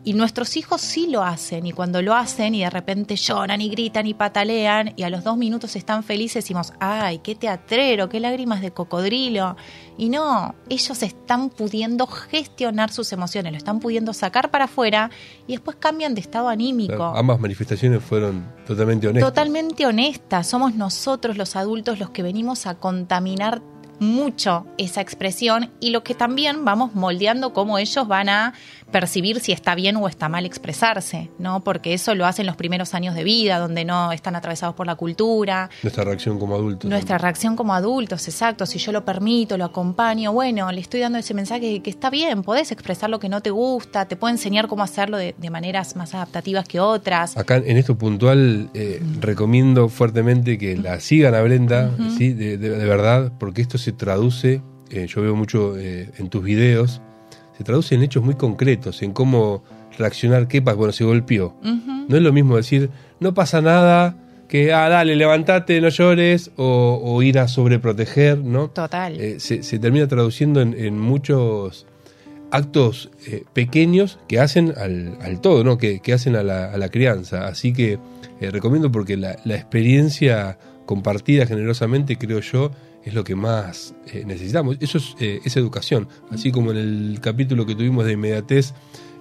[SPEAKER 5] Y nuestros hijos sí lo hacen, y cuando lo hacen y de repente lloran y gritan y patalean, y a los dos minutos están felices, decimos, ay, qué teatrero, qué lágrimas de cocodrilo. Y no, ellos están pudiendo gestionar sus emociones, lo están pudiendo sacar para afuera y después cambian de estado anímico.
[SPEAKER 4] ambas manifestaciones fueron totalmente honestas.
[SPEAKER 5] Totalmente honestas. Somos nosotros los adultos los que venimos a contaminar mucho esa expresión y lo que también vamos moldeando cómo ellos van a percibir si está bien o está mal expresarse, ¿no? Porque eso lo hacen los primeros años de vida, donde no están atravesados por la cultura.
[SPEAKER 4] Nuestra reacción como adultos.
[SPEAKER 5] Nuestra reacción como adultos, exacto. Si yo lo permito, lo acompaño, bueno, le estoy dando ese mensaje que está bien, podés expresar lo que no te gusta, te puedo enseñar cómo hacerlo de, maneras más adaptativas que otras.
[SPEAKER 4] Acá en esto puntual eh, recomiendo fuertemente que la sigan a Brenda, ¿sí? De, verdad, porque esto se traduce, eh, yo veo mucho eh, en tus videos, se traduce en hechos muy concretos, en cómo reaccionar, qué pasa, bueno, se golpeó. No es lo mismo decir, no pasa nada, que, ah, dale, levantate, no llores, o, ir a sobreproteger, ¿no?
[SPEAKER 5] Total.
[SPEAKER 4] Eh, se, termina traduciendo en, muchos actos eh, pequeños que hacen al, todo, ¿no? Que, hacen a la, crianza. Así que eh, recomiendo porque la, la experiencia compartida generosamente, creo yo, es lo que más eh, necesitamos. Eso es, eh, educación. Así como en el capítulo que tuvimos de inmediatez,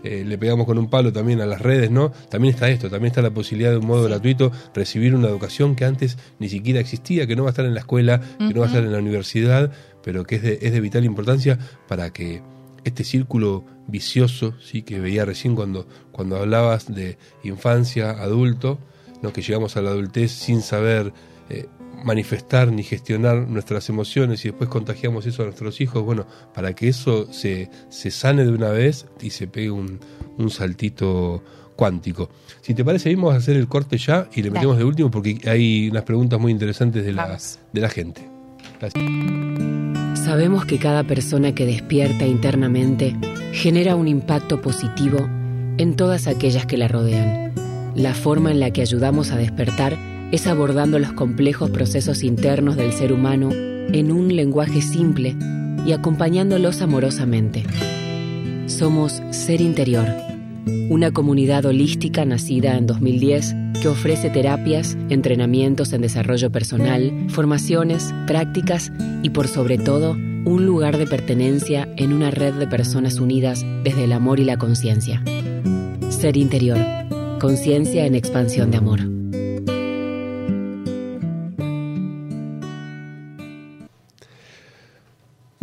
[SPEAKER 4] eh, le pegamos con un palo también a las redes, ¿no? También está esto, también está la posibilidad de un modo gratuito recibir una educación que antes ni siquiera existía, que no va a estar en la escuela, que no va a estar en la universidad, pero que es de, es de vital importancia para que este círculo vicioso, sí, que veía recién cuando, cuando hablabas de infancia, adulto, ¿no? que llegamos a la adultez sin saber manifestar ni gestionar nuestras emociones y después contagiamos eso a nuestros hijos, bueno, para que eso se, se sane de una vez y se pegue un, un saltito cuántico. Si te parece, vamos a hacer el corte ya y le metemos de último porque hay unas preguntas muy interesantes de la, de la gente.
[SPEAKER 2] Sabemos que cada persona que despierta internamente genera un impacto positivo en todas aquellas que la rodean. La forma en la que ayudamos a despertar es abordando los complejos procesos internos del ser humano en un lenguaje simple y acompañándolos amorosamente. Somos Ser Interior, una comunidad holística nacida en 2010 que ofrece terapias, entrenamientos en desarrollo personal, formaciones, prácticas y por sobre todo un lugar de pertenencia en una red de personas unidas desde el amor y la conciencia. Ser Interior, conciencia en expansión de amor.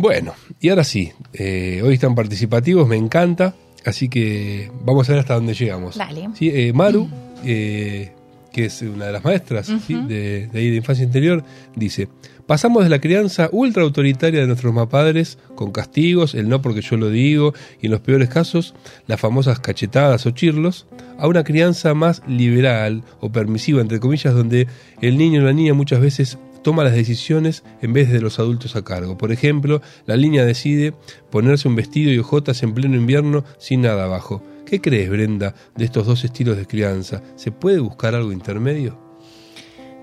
[SPEAKER 4] Bueno, y ahora sí, eh, hoy están participativos, me encanta, así que vamos a ver hasta dónde llegamos.
[SPEAKER 5] Dale.
[SPEAKER 4] ¿Sí? Eh, Maru, eh, que es una de las maestras de, de, ahí de Infancia Interior, dice, pasamos de la crianza ultra autoritaria de nuestros padres, con castigos, el no porque yo lo digo, y en los peores casos, las famosas cachetadas o chirlos, a una crianza más liberal o permisiva, entre comillas, donde el niño o la niña muchas veces toma las decisiones en vez de los adultos a cargo. Por ejemplo, la niña decide ponerse un vestido y ojotas en pleno invierno sin nada abajo. ¿Qué crees, Brenda, de estos dos estilos de crianza? ¿Se puede buscar algo intermedio?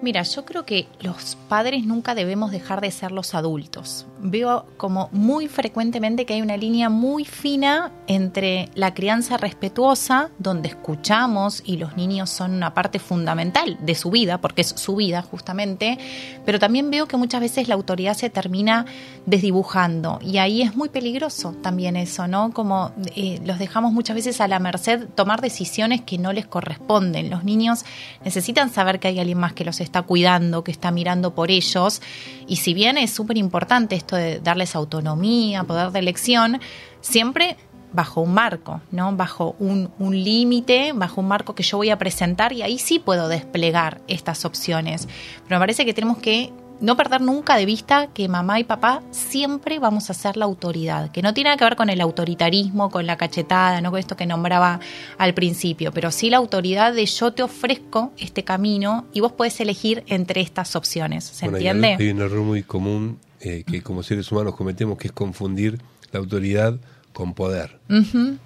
[SPEAKER 5] Mira, yo creo que los padres nunca debemos dejar de ser los adultos. Veo como muy frecuentemente que hay una línea muy fina entre la crianza respetuosa, donde escuchamos y los niños son una parte fundamental de su vida, porque es su vida justamente, pero también veo que muchas veces la autoridad se termina desdibujando y ahí es muy peligroso también eso, ¿no? Como eh, los dejamos muchas veces a la merced tomar decisiones que no les corresponden. Los niños necesitan saber que hay alguien más que los está cuidando, que está mirando por ellos. Y si bien es súper importante esto de darles autonomía, poder de elección, siempre bajo un marco, ¿no? Bajo un, un límite, bajo un marco que yo voy a presentar y ahí sí puedo desplegar estas opciones. Pero me parece que tenemos que no perder nunca de vista que mamá y papá siempre vamos a ser la autoridad, que no tiene nada que ver con el autoritarismo, con la cachetada, no con esto que nombraba al principio, pero sí la autoridad de yo te ofrezco este camino y vos podés elegir entre estas opciones. ¿Se entiende?
[SPEAKER 4] Hay un error muy común eh, que como seres humanos cometemos, que es confundir la autoridad con poder.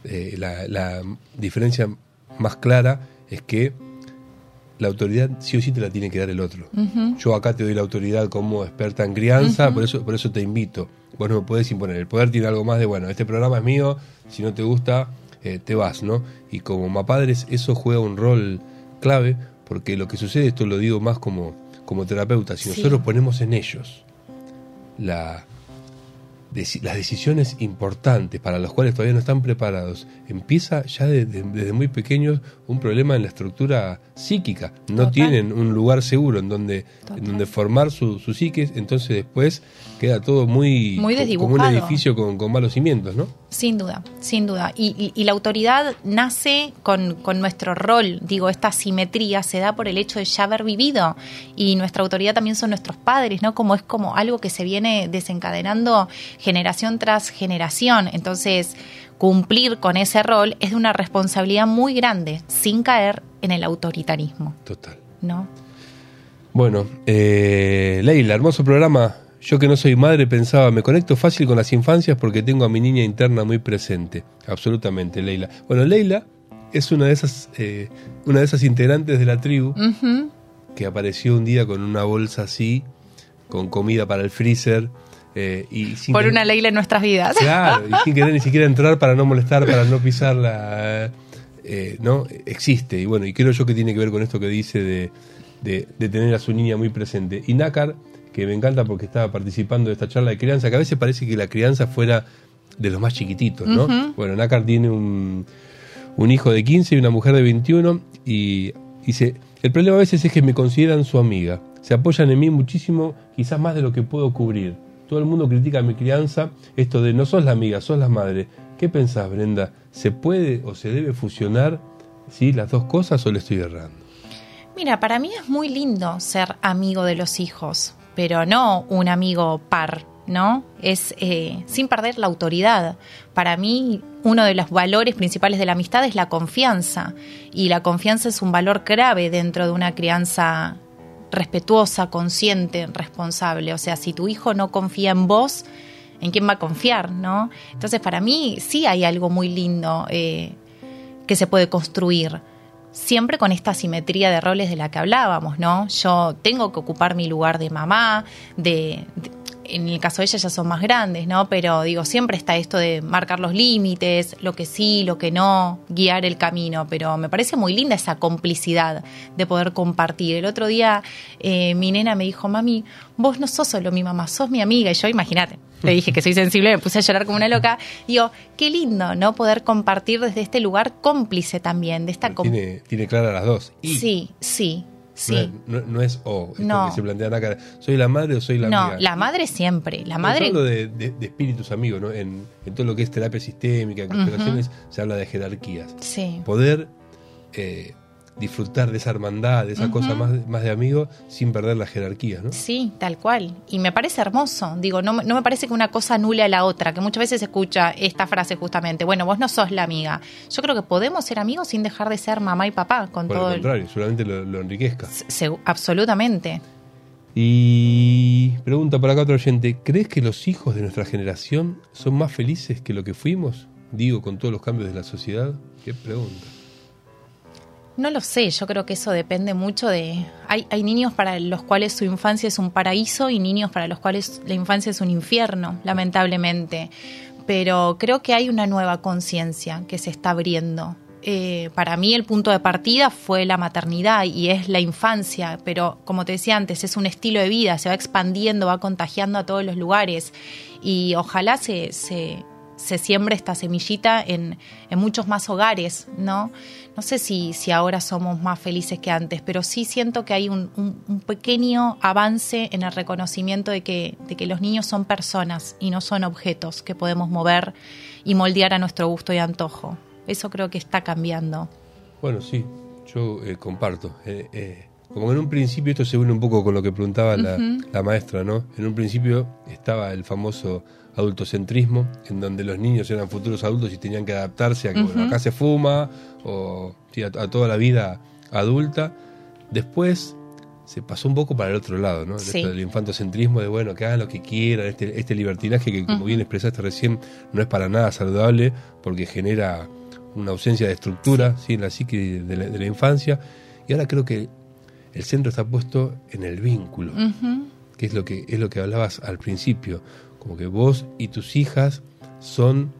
[SPEAKER 4] Eh, la, la diferencia más clara es que la autoridad sí o sí te la tiene que dar el otro. Yo acá te doy la autoridad como experta en crianza, por, eso, por eso te invito. Vos no me podés imponer. El poder tiene algo más de, bueno, este programa es mío, si no te gusta, eh, te vas, ¿no? Y como mapadres eso juega un rol clave, porque lo que sucede, esto lo digo más como, como terapeuta, si nosotros ponemos en ellos la, las decisiones importantes para las cuales todavía no están preparados, empieza ya desde muy pequeños un problema en la estructura psíquica. No tienen un lugar seguro en donde, en donde formar su, su psique, entonces después queda todo muy, como un edificio con, con, malos cimientos, ¿no?
[SPEAKER 5] Sin duda, sin duda. Y, y, la autoridad nace con, con, nuestro rol, digo, esta simetría se da por el hecho de ya haber vivido y nuestra autoridad también son nuestros padres, ¿no? Como es como algo que se viene desencadenando generación tras generación. Entonces, cumplir con ese rol es de una responsabilidad muy grande, sin caer en el autoritarismo.
[SPEAKER 4] Total.
[SPEAKER 5] ¿No?
[SPEAKER 4] Bueno, eh, Leila, hermoso programa. Yo que no soy madre pensaba, me conecto fácil con las infancias porque tengo a mi niña interna muy presente. Absolutamente, Leila. Bueno, Leila es una de esas, eh, una de esas integrantes de la tribu que apareció un día con una bolsa así, con comida para el freezer. Eh, y
[SPEAKER 5] Por una Leila en nuestras vidas.
[SPEAKER 4] Claro, y sin querer ni siquiera entrar para no molestar, para no pisarla. Eh, ¿no? Existe. Y bueno, y creo yo que tiene que ver con esto que dice de, de, de tener a su niña muy presente. Y Nácar que me encanta porque estaba participando de esta charla de crianza, que a veces parece que la crianza fuera de los más chiquititos, ¿no? Bueno, Nácar tiene un, un, hijo de 15 y una mujer de 21 y dice, el problema a veces es que me consideran su amiga, se apoyan en mí muchísimo, quizás más de lo que puedo cubrir. Todo el mundo critica mi crianza, esto de no sos la amiga, sos la madre. ¿Qué pensás, Brenda? ¿Se puede o se debe fusionar ¿sí? las dos cosas o le estoy errando?
[SPEAKER 5] Mira, para mí es muy lindo ser amigo de los hijos, pero no un amigo par, ¿no? Es eh, sin perder la autoridad. Para mí, uno de los valores principales de la amistad es la confianza. Y la confianza es un valor clave dentro de una crianza respetuosa, consciente, responsable. O sea, si tu hijo no confía en vos, ¿en quién va a confiar, no? Entonces, para mí sí hay algo muy lindo eh, que se puede construir siempre con esta simetría de roles de la que hablábamos, ¿no? Yo tengo que ocupar mi lugar de mamá, de, en el caso de ella ya son más grandes, ¿no? Pero digo, siempre está esto de marcar los límites, lo que sí, lo que no, guiar el camino, pero me parece muy linda esa complicidad de poder compartir. El otro día eh, mi nena me dijo, mami, vos no sos solo mi mamá, sos mi amiga, y yo, imagínate, le dije que soy sensible, me puse a llorar como una loca. Digo, qué lindo, ¿no? Poder compartir desde este lugar cómplice también, de esta
[SPEAKER 4] tiene, tiene claras las dos.
[SPEAKER 5] Sí, sí. Sí.
[SPEAKER 4] No, es o, no. que se plantea acá. ¿Soy la madre o soy la
[SPEAKER 5] amiga? No, la madre siempre. La madre...
[SPEAKER 4] Hablo de, de, espíritus amigos, ¿no? En, en, todo lo que es terapia sistémica, en constelaciones, se habla de jerarquías.
[SPEAKER 5] Sí.
[SPEAKER 4] Poder eh, disfrutar de esa hermandad, de esa cosa más, más de amigo, sin perder la jerarquía, ¿no?
[SPEAKER 5] Sí, tal cual. Y me parece hermoso. Digo, no, no me parece que una cosa anule a la otra, que muchas veces se escucha esta frase justamente, bueno, vos no sos la amiga. Yo creo que podemos ser amigos sin dejar de ser mamá y papá. Con
[SPEAKER 4] Por
[SPEAKER 5] todo
[SPEAKER 4] el contrario, solamente lo, enriquezca.
[SPEAKER 5] absolutamente.
[SPEAKER 4] Y pregunta para acá otro oyente, ¿crees que los hijos de nuestra generación son más felices que lo que fuimos? Digo, con todos los cambios de la sociedad. ¿Qué pregunta?
[SPEAKER 5] No lo sé, yo creo que eso depende mucho de... Hay, hay niños para los cuales su infancia es un paraíso y niños para los cuales la infancia es un infierno, lamentablemente. Pero creo que hay una nueva conciencia que se está abriendo. Eh, para mí el punto de partida fue la maternidad y es la infancia, pero como te decía antes, es un estilo de vida, se va expandiendo, va contagiando a todos los lugares y ojalá se, se, se siembre esta semillita en, en, muchos más hogares, ¿no? No sé si, si ahora somos más felices que antes, pero sí siento que hay un, un, pequeño avance en el reconocimiento de que, de que los niños son personas y no son objetos que podemos mover y moldear a nuestro gusto y antojo. Eso creo que está cambiando.
[SPEAKER 4] Bueno, sí, yo eh, comparto. Eh, eh, como en un principio, esto se une un poco con lo que preguntaba la, uh -huh. la, maestra, ¿no? En un principio estaba el famoso adultocentrismo, en donde los niños eran futuros adultos y tenían que adaptarse a que uh -huh. bueno, acá se fuma, o sí, a, a, toda la vida adulta. Después se pasó un poco para el otro lado, ¿no? Sí. El infantocentrismo de, bueno, que hagan lo que quieran, este, este libertinaje que, como uh -huh. bien expresaste recién, no es para nada saludable porque genera una ausencia de estructura ¿sí? en la psique de la, de la, infancia. Y ahora creo que el centro está puesto en el vínculo, uh -huh. que es lo que es lo que hablabas al principio, como que vos y tus hijas son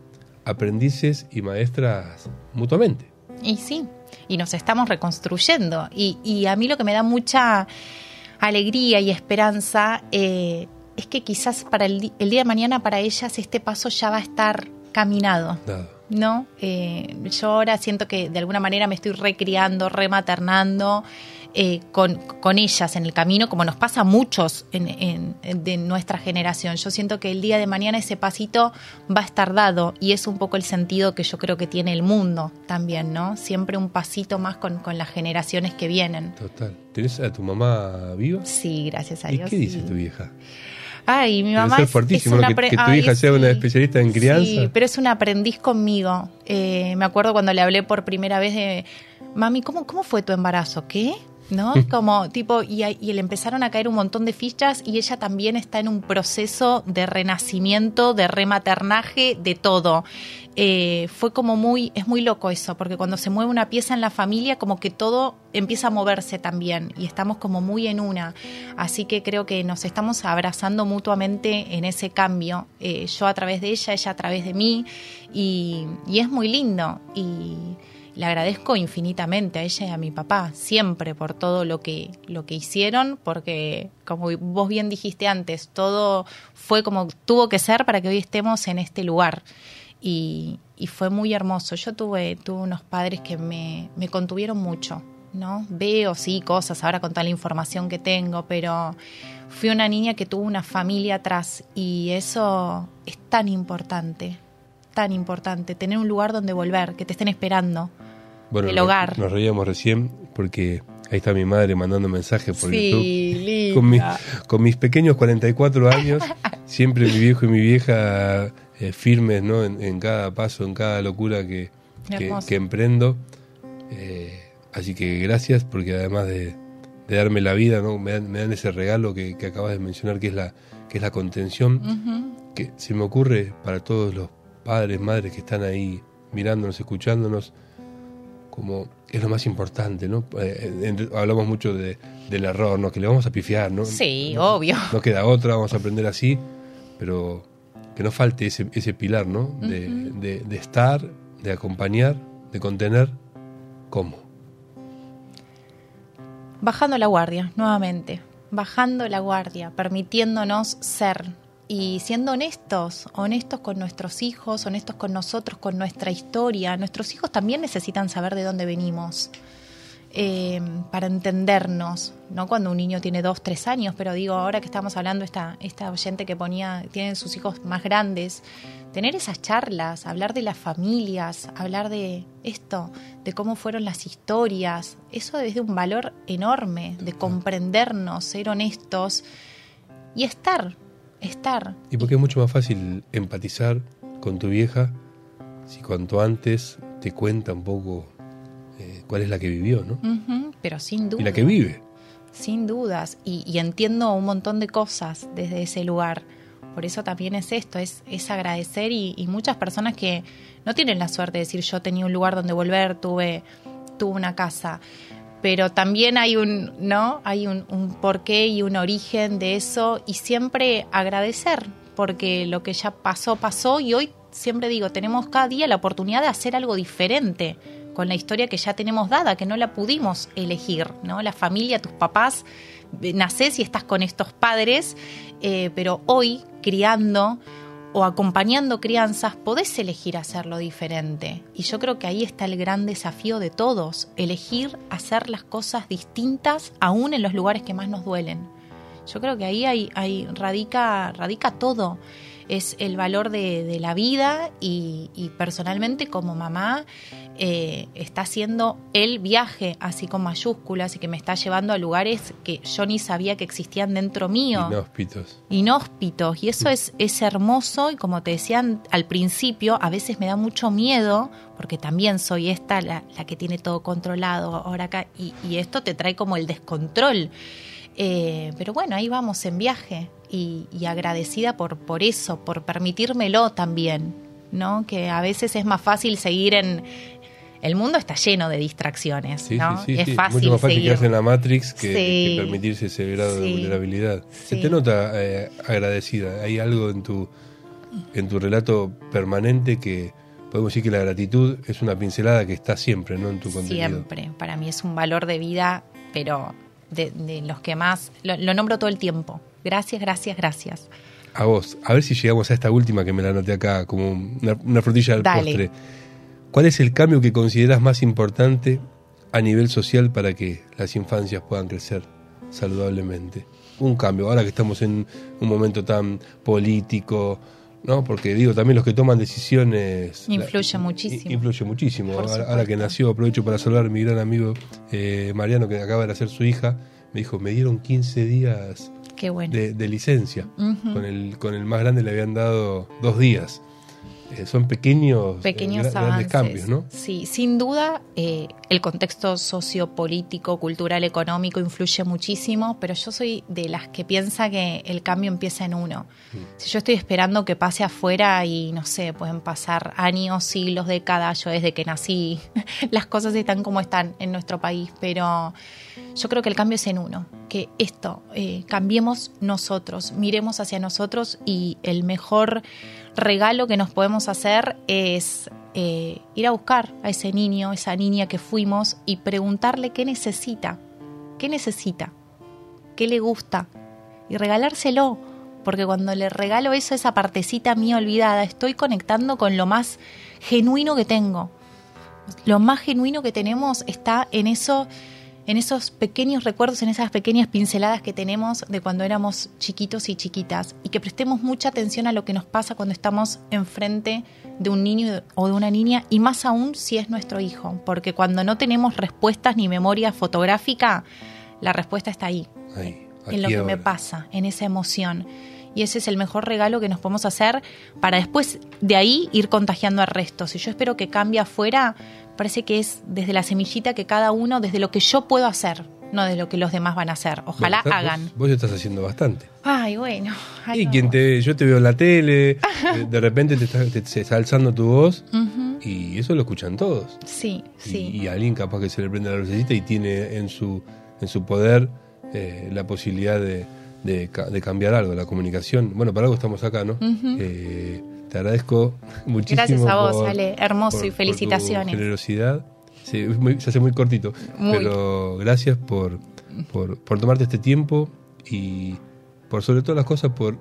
[SPEAKER 4] aprendices y maestras mutuamente.
[SPEAKER 5] Y sí, y nos estamos reconstruyendo. Y, y a mí lo que me da mucha alegría y esperanza eh, es que quizás para el, el, día de mañana para ellas este paso ya va a estar caminado.
[SPEAKER 4] Nada.
[SPEAKER 5] ¿no? Eh, yo ahora siento que de alguna manera me estoy recriando, rematernando eh, con, con, ellas en el camino, como nos pasa a muchos en, en, de nuestra generación. Yo siento que el día de mañana ese pasito va a estar dado y es un poco el sentido que yo creo que tiene el mundo también, ¿no? Siempre un pasito más con, con las generaciones que vienen.
[SPEAKER 4] Total. ¿Tenés a tu mamá viva?
[SPEAKER 5] Sí, gracias a Dios.
[SPEAKER 4] ¿Y qué
[SPEAKER 5] sí.
[SPEAKER 4] dice tu vieja?
[SPEAKER 5] Ay, mi mamá
[SPEAKER 4] Debe ser fuertísimo, es, es que, que, tu hija Ay, sea sí, una especialista en crianza.
[SPEAKER 5] Sí, pero es un aprendiz conmigo. Eh, me acuerdo cuando le hablé por primera vez de, mami, ¿cómo, cómo fue tu embarazo? ¿Qué? ¿No? Como tipo, y, y, le empezaron a caer un montón de fichas y ella también está en un proceso de renacimiento, de rematernaje, de todo. Eh, fue como muy, es muy loco eso, porque cuando se mueve una pieza en la familia, como que todo empieza a moverse también y estamos como muy en una. Así que creo que nos estamos abrazando mutuamente en ese cambio, eh, yo a través de ella, ella a través de mí, y, y es muy lindo. Y le agradezco infinitamente a ella y a mi papá, siempre por todo lo que, lo que hicieron, porque como vos bien dijiste antes, todo fue como tuvo que ser para que hoy estemos en este lugar. Y, y fue muy hermoso. Yo tuve, tuve unos padres que me, me contuvieron mucho, ¿no? Veo, sí, cosas ahora con toda la información que tengo, pero fui una niña que tuvo una familia atrás y eso es tan importante, tan importante, tener un lugar donde volver, que te estén esperando,
[SPEAKER 4] bueno,
[SPEAKER 5] el hogar.
[SPEAKER 4] Nos reíamos recién porque ahí está mi madre mandando mensajes por
[SPEAKER 5] sí,
[SPEAKER 4] YouTube.
[SPEAKER 5] Linda.
[SPEAKER 4] Con, mi, con, mis pequeños 44 años, siempre mi viejo y mi vieja eh, firmes ¿no? En, en, cada paso, en cada locura que, que, que emprendo. Eh, así que gracias porque además de, de darme la vida, ¿no? me, dan, me dan ese regalo que, que, acabas de mencionar que es la, que es la contención, uh -huh. que se me ocurre para todos los padres, madres que están ahí mirándonos, escuchándonos, como es lo más importante, ¿no? Eh, hablamos mucho de, del error, ¿no? Que le vamos a pifiar, ¿no?
[SPEAKER 5] Sí,
[SPEAKER 4] no,
[SPEAKER 5] obvio.
[SPEAKER 4] No queda otra, vamos a aprender así, pero que no falte ese, ese pilar, ¿no? De, uh -huh. de, de, estar, de acompañar, de contener, ¿cómo?
[SPEAKER 5] Bajando la guardia, nuevamente. Bajando la guardia, permitiéndonos ser, y siendo honestos, honestos con nuestros hijos, honestos con nosotros, con nuestra historia. Nuestros hijos también necesitan saber de dónde venimos eh, para entendernos, ¿no? Cuando un niño tiene dos, tres años, pero digo, ahora que estamos hablando, esta, esta oyente que ponía, tienen sus hijos más grandes, tener esas charlas, hablar de las familias, hablar de esto, de cómo fueron las historias, eso es de un valor enorme, de comprendernos, ser honestos y estar estar.
[SPEAKER 4] Y porque es mucho más fácil empatizar con tu vieja si cuanto antes te cuenta un poco eh, cuál es la que vivió, ¿no?
[SPEAKER 5] Uh -huh, pero sin duda.
[SPEAKER 4] Y la que vive.
[SPEAKER 5] Sin dudas. Y, y, entiendo un montón de cosas desde ese lugar. Por eso también es esto, es, es agradecer y, y, muchas personas que no tienen la suerte de decir yo tenía un lugar donde volver, tuve tuvo una casa. Pero también hay un, ¿no? Hay un, porqué y un origen de eso y siempre agradecer, porque lo que ya pasó, pasó y hoy siempre digo, tenemos cada día la oportunidad de hacer algo diferente con la historia que ya tenemos dada, que no la pudimos elegir, ¿no? La familia, tus papás, eh, nacés y estás con estos padres, eh, pero hoy, criando o acompañando crianzas, podés elegir hacerlo diferente. Y yo creo que ahí está el gran desafío de todos, elegir hacer las cosas distintas aún en los lugares que más nos duelen. Yo creo que ahí hay, radica, radica todo es el valor de, de la vida y, y, personalmente como mamá eh, está haciendo el viaje así con mayúsculas y que me está llevando a lugares que yo ni sabía que existían dentro mío.
[SPEAKER 4] Inhóspitos.
[SPEAKER 5] Inhóspitos. Y eso es, es hermoso y como te decían al principio, a veces me da mucho miedo porque también soy esta la, la que tiene todo controlado ahora acá y, y esto te trae como el descontrol. Eh, pero bueno, ahí vamos en viaje y, y, agradecida por, por eso, por permitírmelo también, ¿no? Que a veces es más fácil seguir en... El mundo está lleno de distracciones,
[SPEAKER 4] sí,
[SPEAKER 5] ¿no?
[SPEAKER 4] Sí, sí,
[SPEAKER 5] es fácil
[SPEAKER 4] Mucho más fácil
[SPEAKER 5] seguir.
[SPEAKER 4] quedarse en la Matrix que, que permitirse ese grado de vulnerabilidad. Se te nota eh, agradecida. Hay algo en tu, en tu relato permanente que podemos decir que la gratitud es una pincelada que está siempre, ¿no? En tu contenido.
[SPEAKER 5] Siempre. Para mí es un valor de vida, pero de, de los que más, lo, lo, nombro todo el tiempo. Gracias, gracias, gracias.
[SPEAKER 4] A vos, a ver si llegamos a esta última que me la anoté acá como una, una frutilla del
[SPEAKER 5] Dale.
[SPEAKER 4] postre. ¿Cuál es el cambio que consideras más importante a nivel social para que las infancias puedan crecer saludablemente? Un cambio, ahora que estamos en un momento tan político, ¿no? Porque digo, también los que toman decisiones...
[SPEAKER 5] Influye la, muchísimo.
[SPEAKER 4] Influye muchísimo. Ahora, ahora, que nació, aprovecho para saludar a mi gran amigo eh, Mariano, que acaba de nacer su hija, me dijo, me dieron 15 días
[SPEAKER 5] Qué bueno.
[SPEAKER 4] de, de, licencia. Uh -huh. con, el, con el más grande le habían dado dos días. Eh, son pequeños,
[SPEAKER 5] pequeños
[SPEAKER 4] eh, grandes cambios, ¿no?
[SPEAKER 5] Sí, sin duda eh, el contexto sociopolítico, cultural, económico influye muchísimo, pero yo soy de las que piensa que el cambio empieza en uno. Mm. Si yo estoy esperando que pase afuera y no sé, pueden pasar años, siglos, décadas, yo desde que nací, las cosas están como están en nuestro país, pero yo creo que el cambio es en uno, que esto, eh, cambiemos nosotros, miremos hacia nosotros y el mejor regalo que nos podemos hacer es eh, ir a buscar a ese niño, esa niña que fuimos y preguntarle qué necesita, qué necesita, qué le gusta y regalárselo. Porque cuando le regalo eso, esa partecita mía olvidada, estoy conectando con lo más genuino que tengo. Lo más genuino que tenemos está en eso en esos pequeños recuerdos, en esas pequeñas pinceladas que tenemos de cuando éramos chiquitos y chiquitas y que prestemos mucha atención a lo que nos pasa cuando estamos enfrente de un niño o de una niña y más aún si es nuestro hijo, porque cuando no tenemos respuestas ni memoria fotográfica, la respuesta está ahí,
[SPEAKER 4] ahí
[SPEAKER 5] en lo que ahora. me pasa, en esa emoción. Y ese es el mejor regalo que nos podemos hacer para después de ahí ir contagiando al resto. Si yo espero que cambie afuera, parece que es desde la semillita que cada uno, desde lo que yo puedo hacer, no de lo que los demás van a hacer. Ojalá
[SPEAKER 4] bueno,
[SPEAKER 5] hagan.
[SPEAKER 4] Vos, vos, estás haciendo bastante.
[SPEAKER 5] Ay, bueno. Ay,
[SPEAKER 4] y quien te, yo te veo en la tele, de, de repente te está, te, te está, alzando tu voz uh -huh. y eso lo escuchan todos.
[SPEAKER 5] Sí,
[SPEAKER 4] y,
[SPEAKER 5] sí.
[SPEAKER 4] Y alguien capaz que se le prende la lucecita y tiene en su, en su poder eh, la posibilidad de, de, de, cambiar algo, la comunicación. Bueno, para algo estamos acá, ¿no? Uh -huh. eh, te agradezco muchísimo.
[SPEAKER 5] Gracias a vos,
[SPEAKER 4] por,
[SPEAKER 5] Ale. Hermoso
[SPEAKER 4] por,
[SPEAKER 5] y felicitaciones.
[SPEAKER 4] Por tu generosidad. Sí, muy, se hace muy cortito.
[SPEAKER 5] Muy.
[SPEAKER 4] Pero gracias por, por, por, tomarte este tiempo y por sobre todas las cosas por...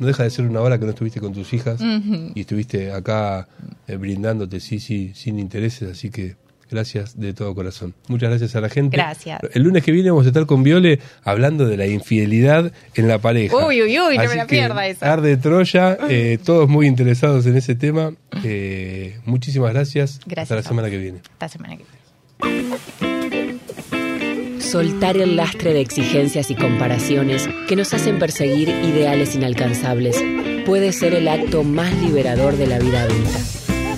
[SPEAKER 4] No deja de ser una hora que no estuviste con tus hijas uh -huh. y estuviste acá eh, brindándote, sí, sí, sin intereses, así que gracias de todo corazón. Muchas gracias a la gente.
[SPEAKER 5] Gracias.
[SPEAKER 4] El lunes que viene vamos a estar con Viole hablando de la infidelidad en la pareja.
[SPEAKER 5] Uy, uy, uy,
[SPEAKER 4] Así
[SPEAKER 5] no me la pierda esa.
[SPEAKER 4] Arde Troya, eh, todos muy interesados en ese tema. Eh, muchísimas gracias.
[SPEAKER 5] gracias.
[SPEAKER 4] Hasta la semana que viene.
[SPEAKER 5] Hasta la semana que viene.
[SPEAKER 2] Soltar el lastre de exigencias y comparaciones que nos hacen perseguir ideales inalcanzables puede ser el acto más liberador de la vida adulta.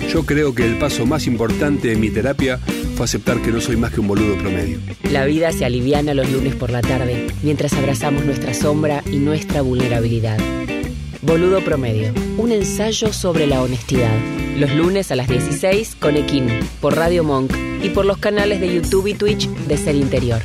[SPEAKER 3] Yo creo que el paso más importante en mi terapia fue aceptar que no soy más que un boludo promedio.
[SPEAKER 2] La vida se aliviana los lunes por la tarde mientras abrazamos nuestra sombra y nuestra vulnerabilidad. Boludo Promedio, un ensayo sobre la honestidad. Los lunes a las 16 con Equin, por Radio Monk y por los canales de YouTube y Twitch de Ser Interior.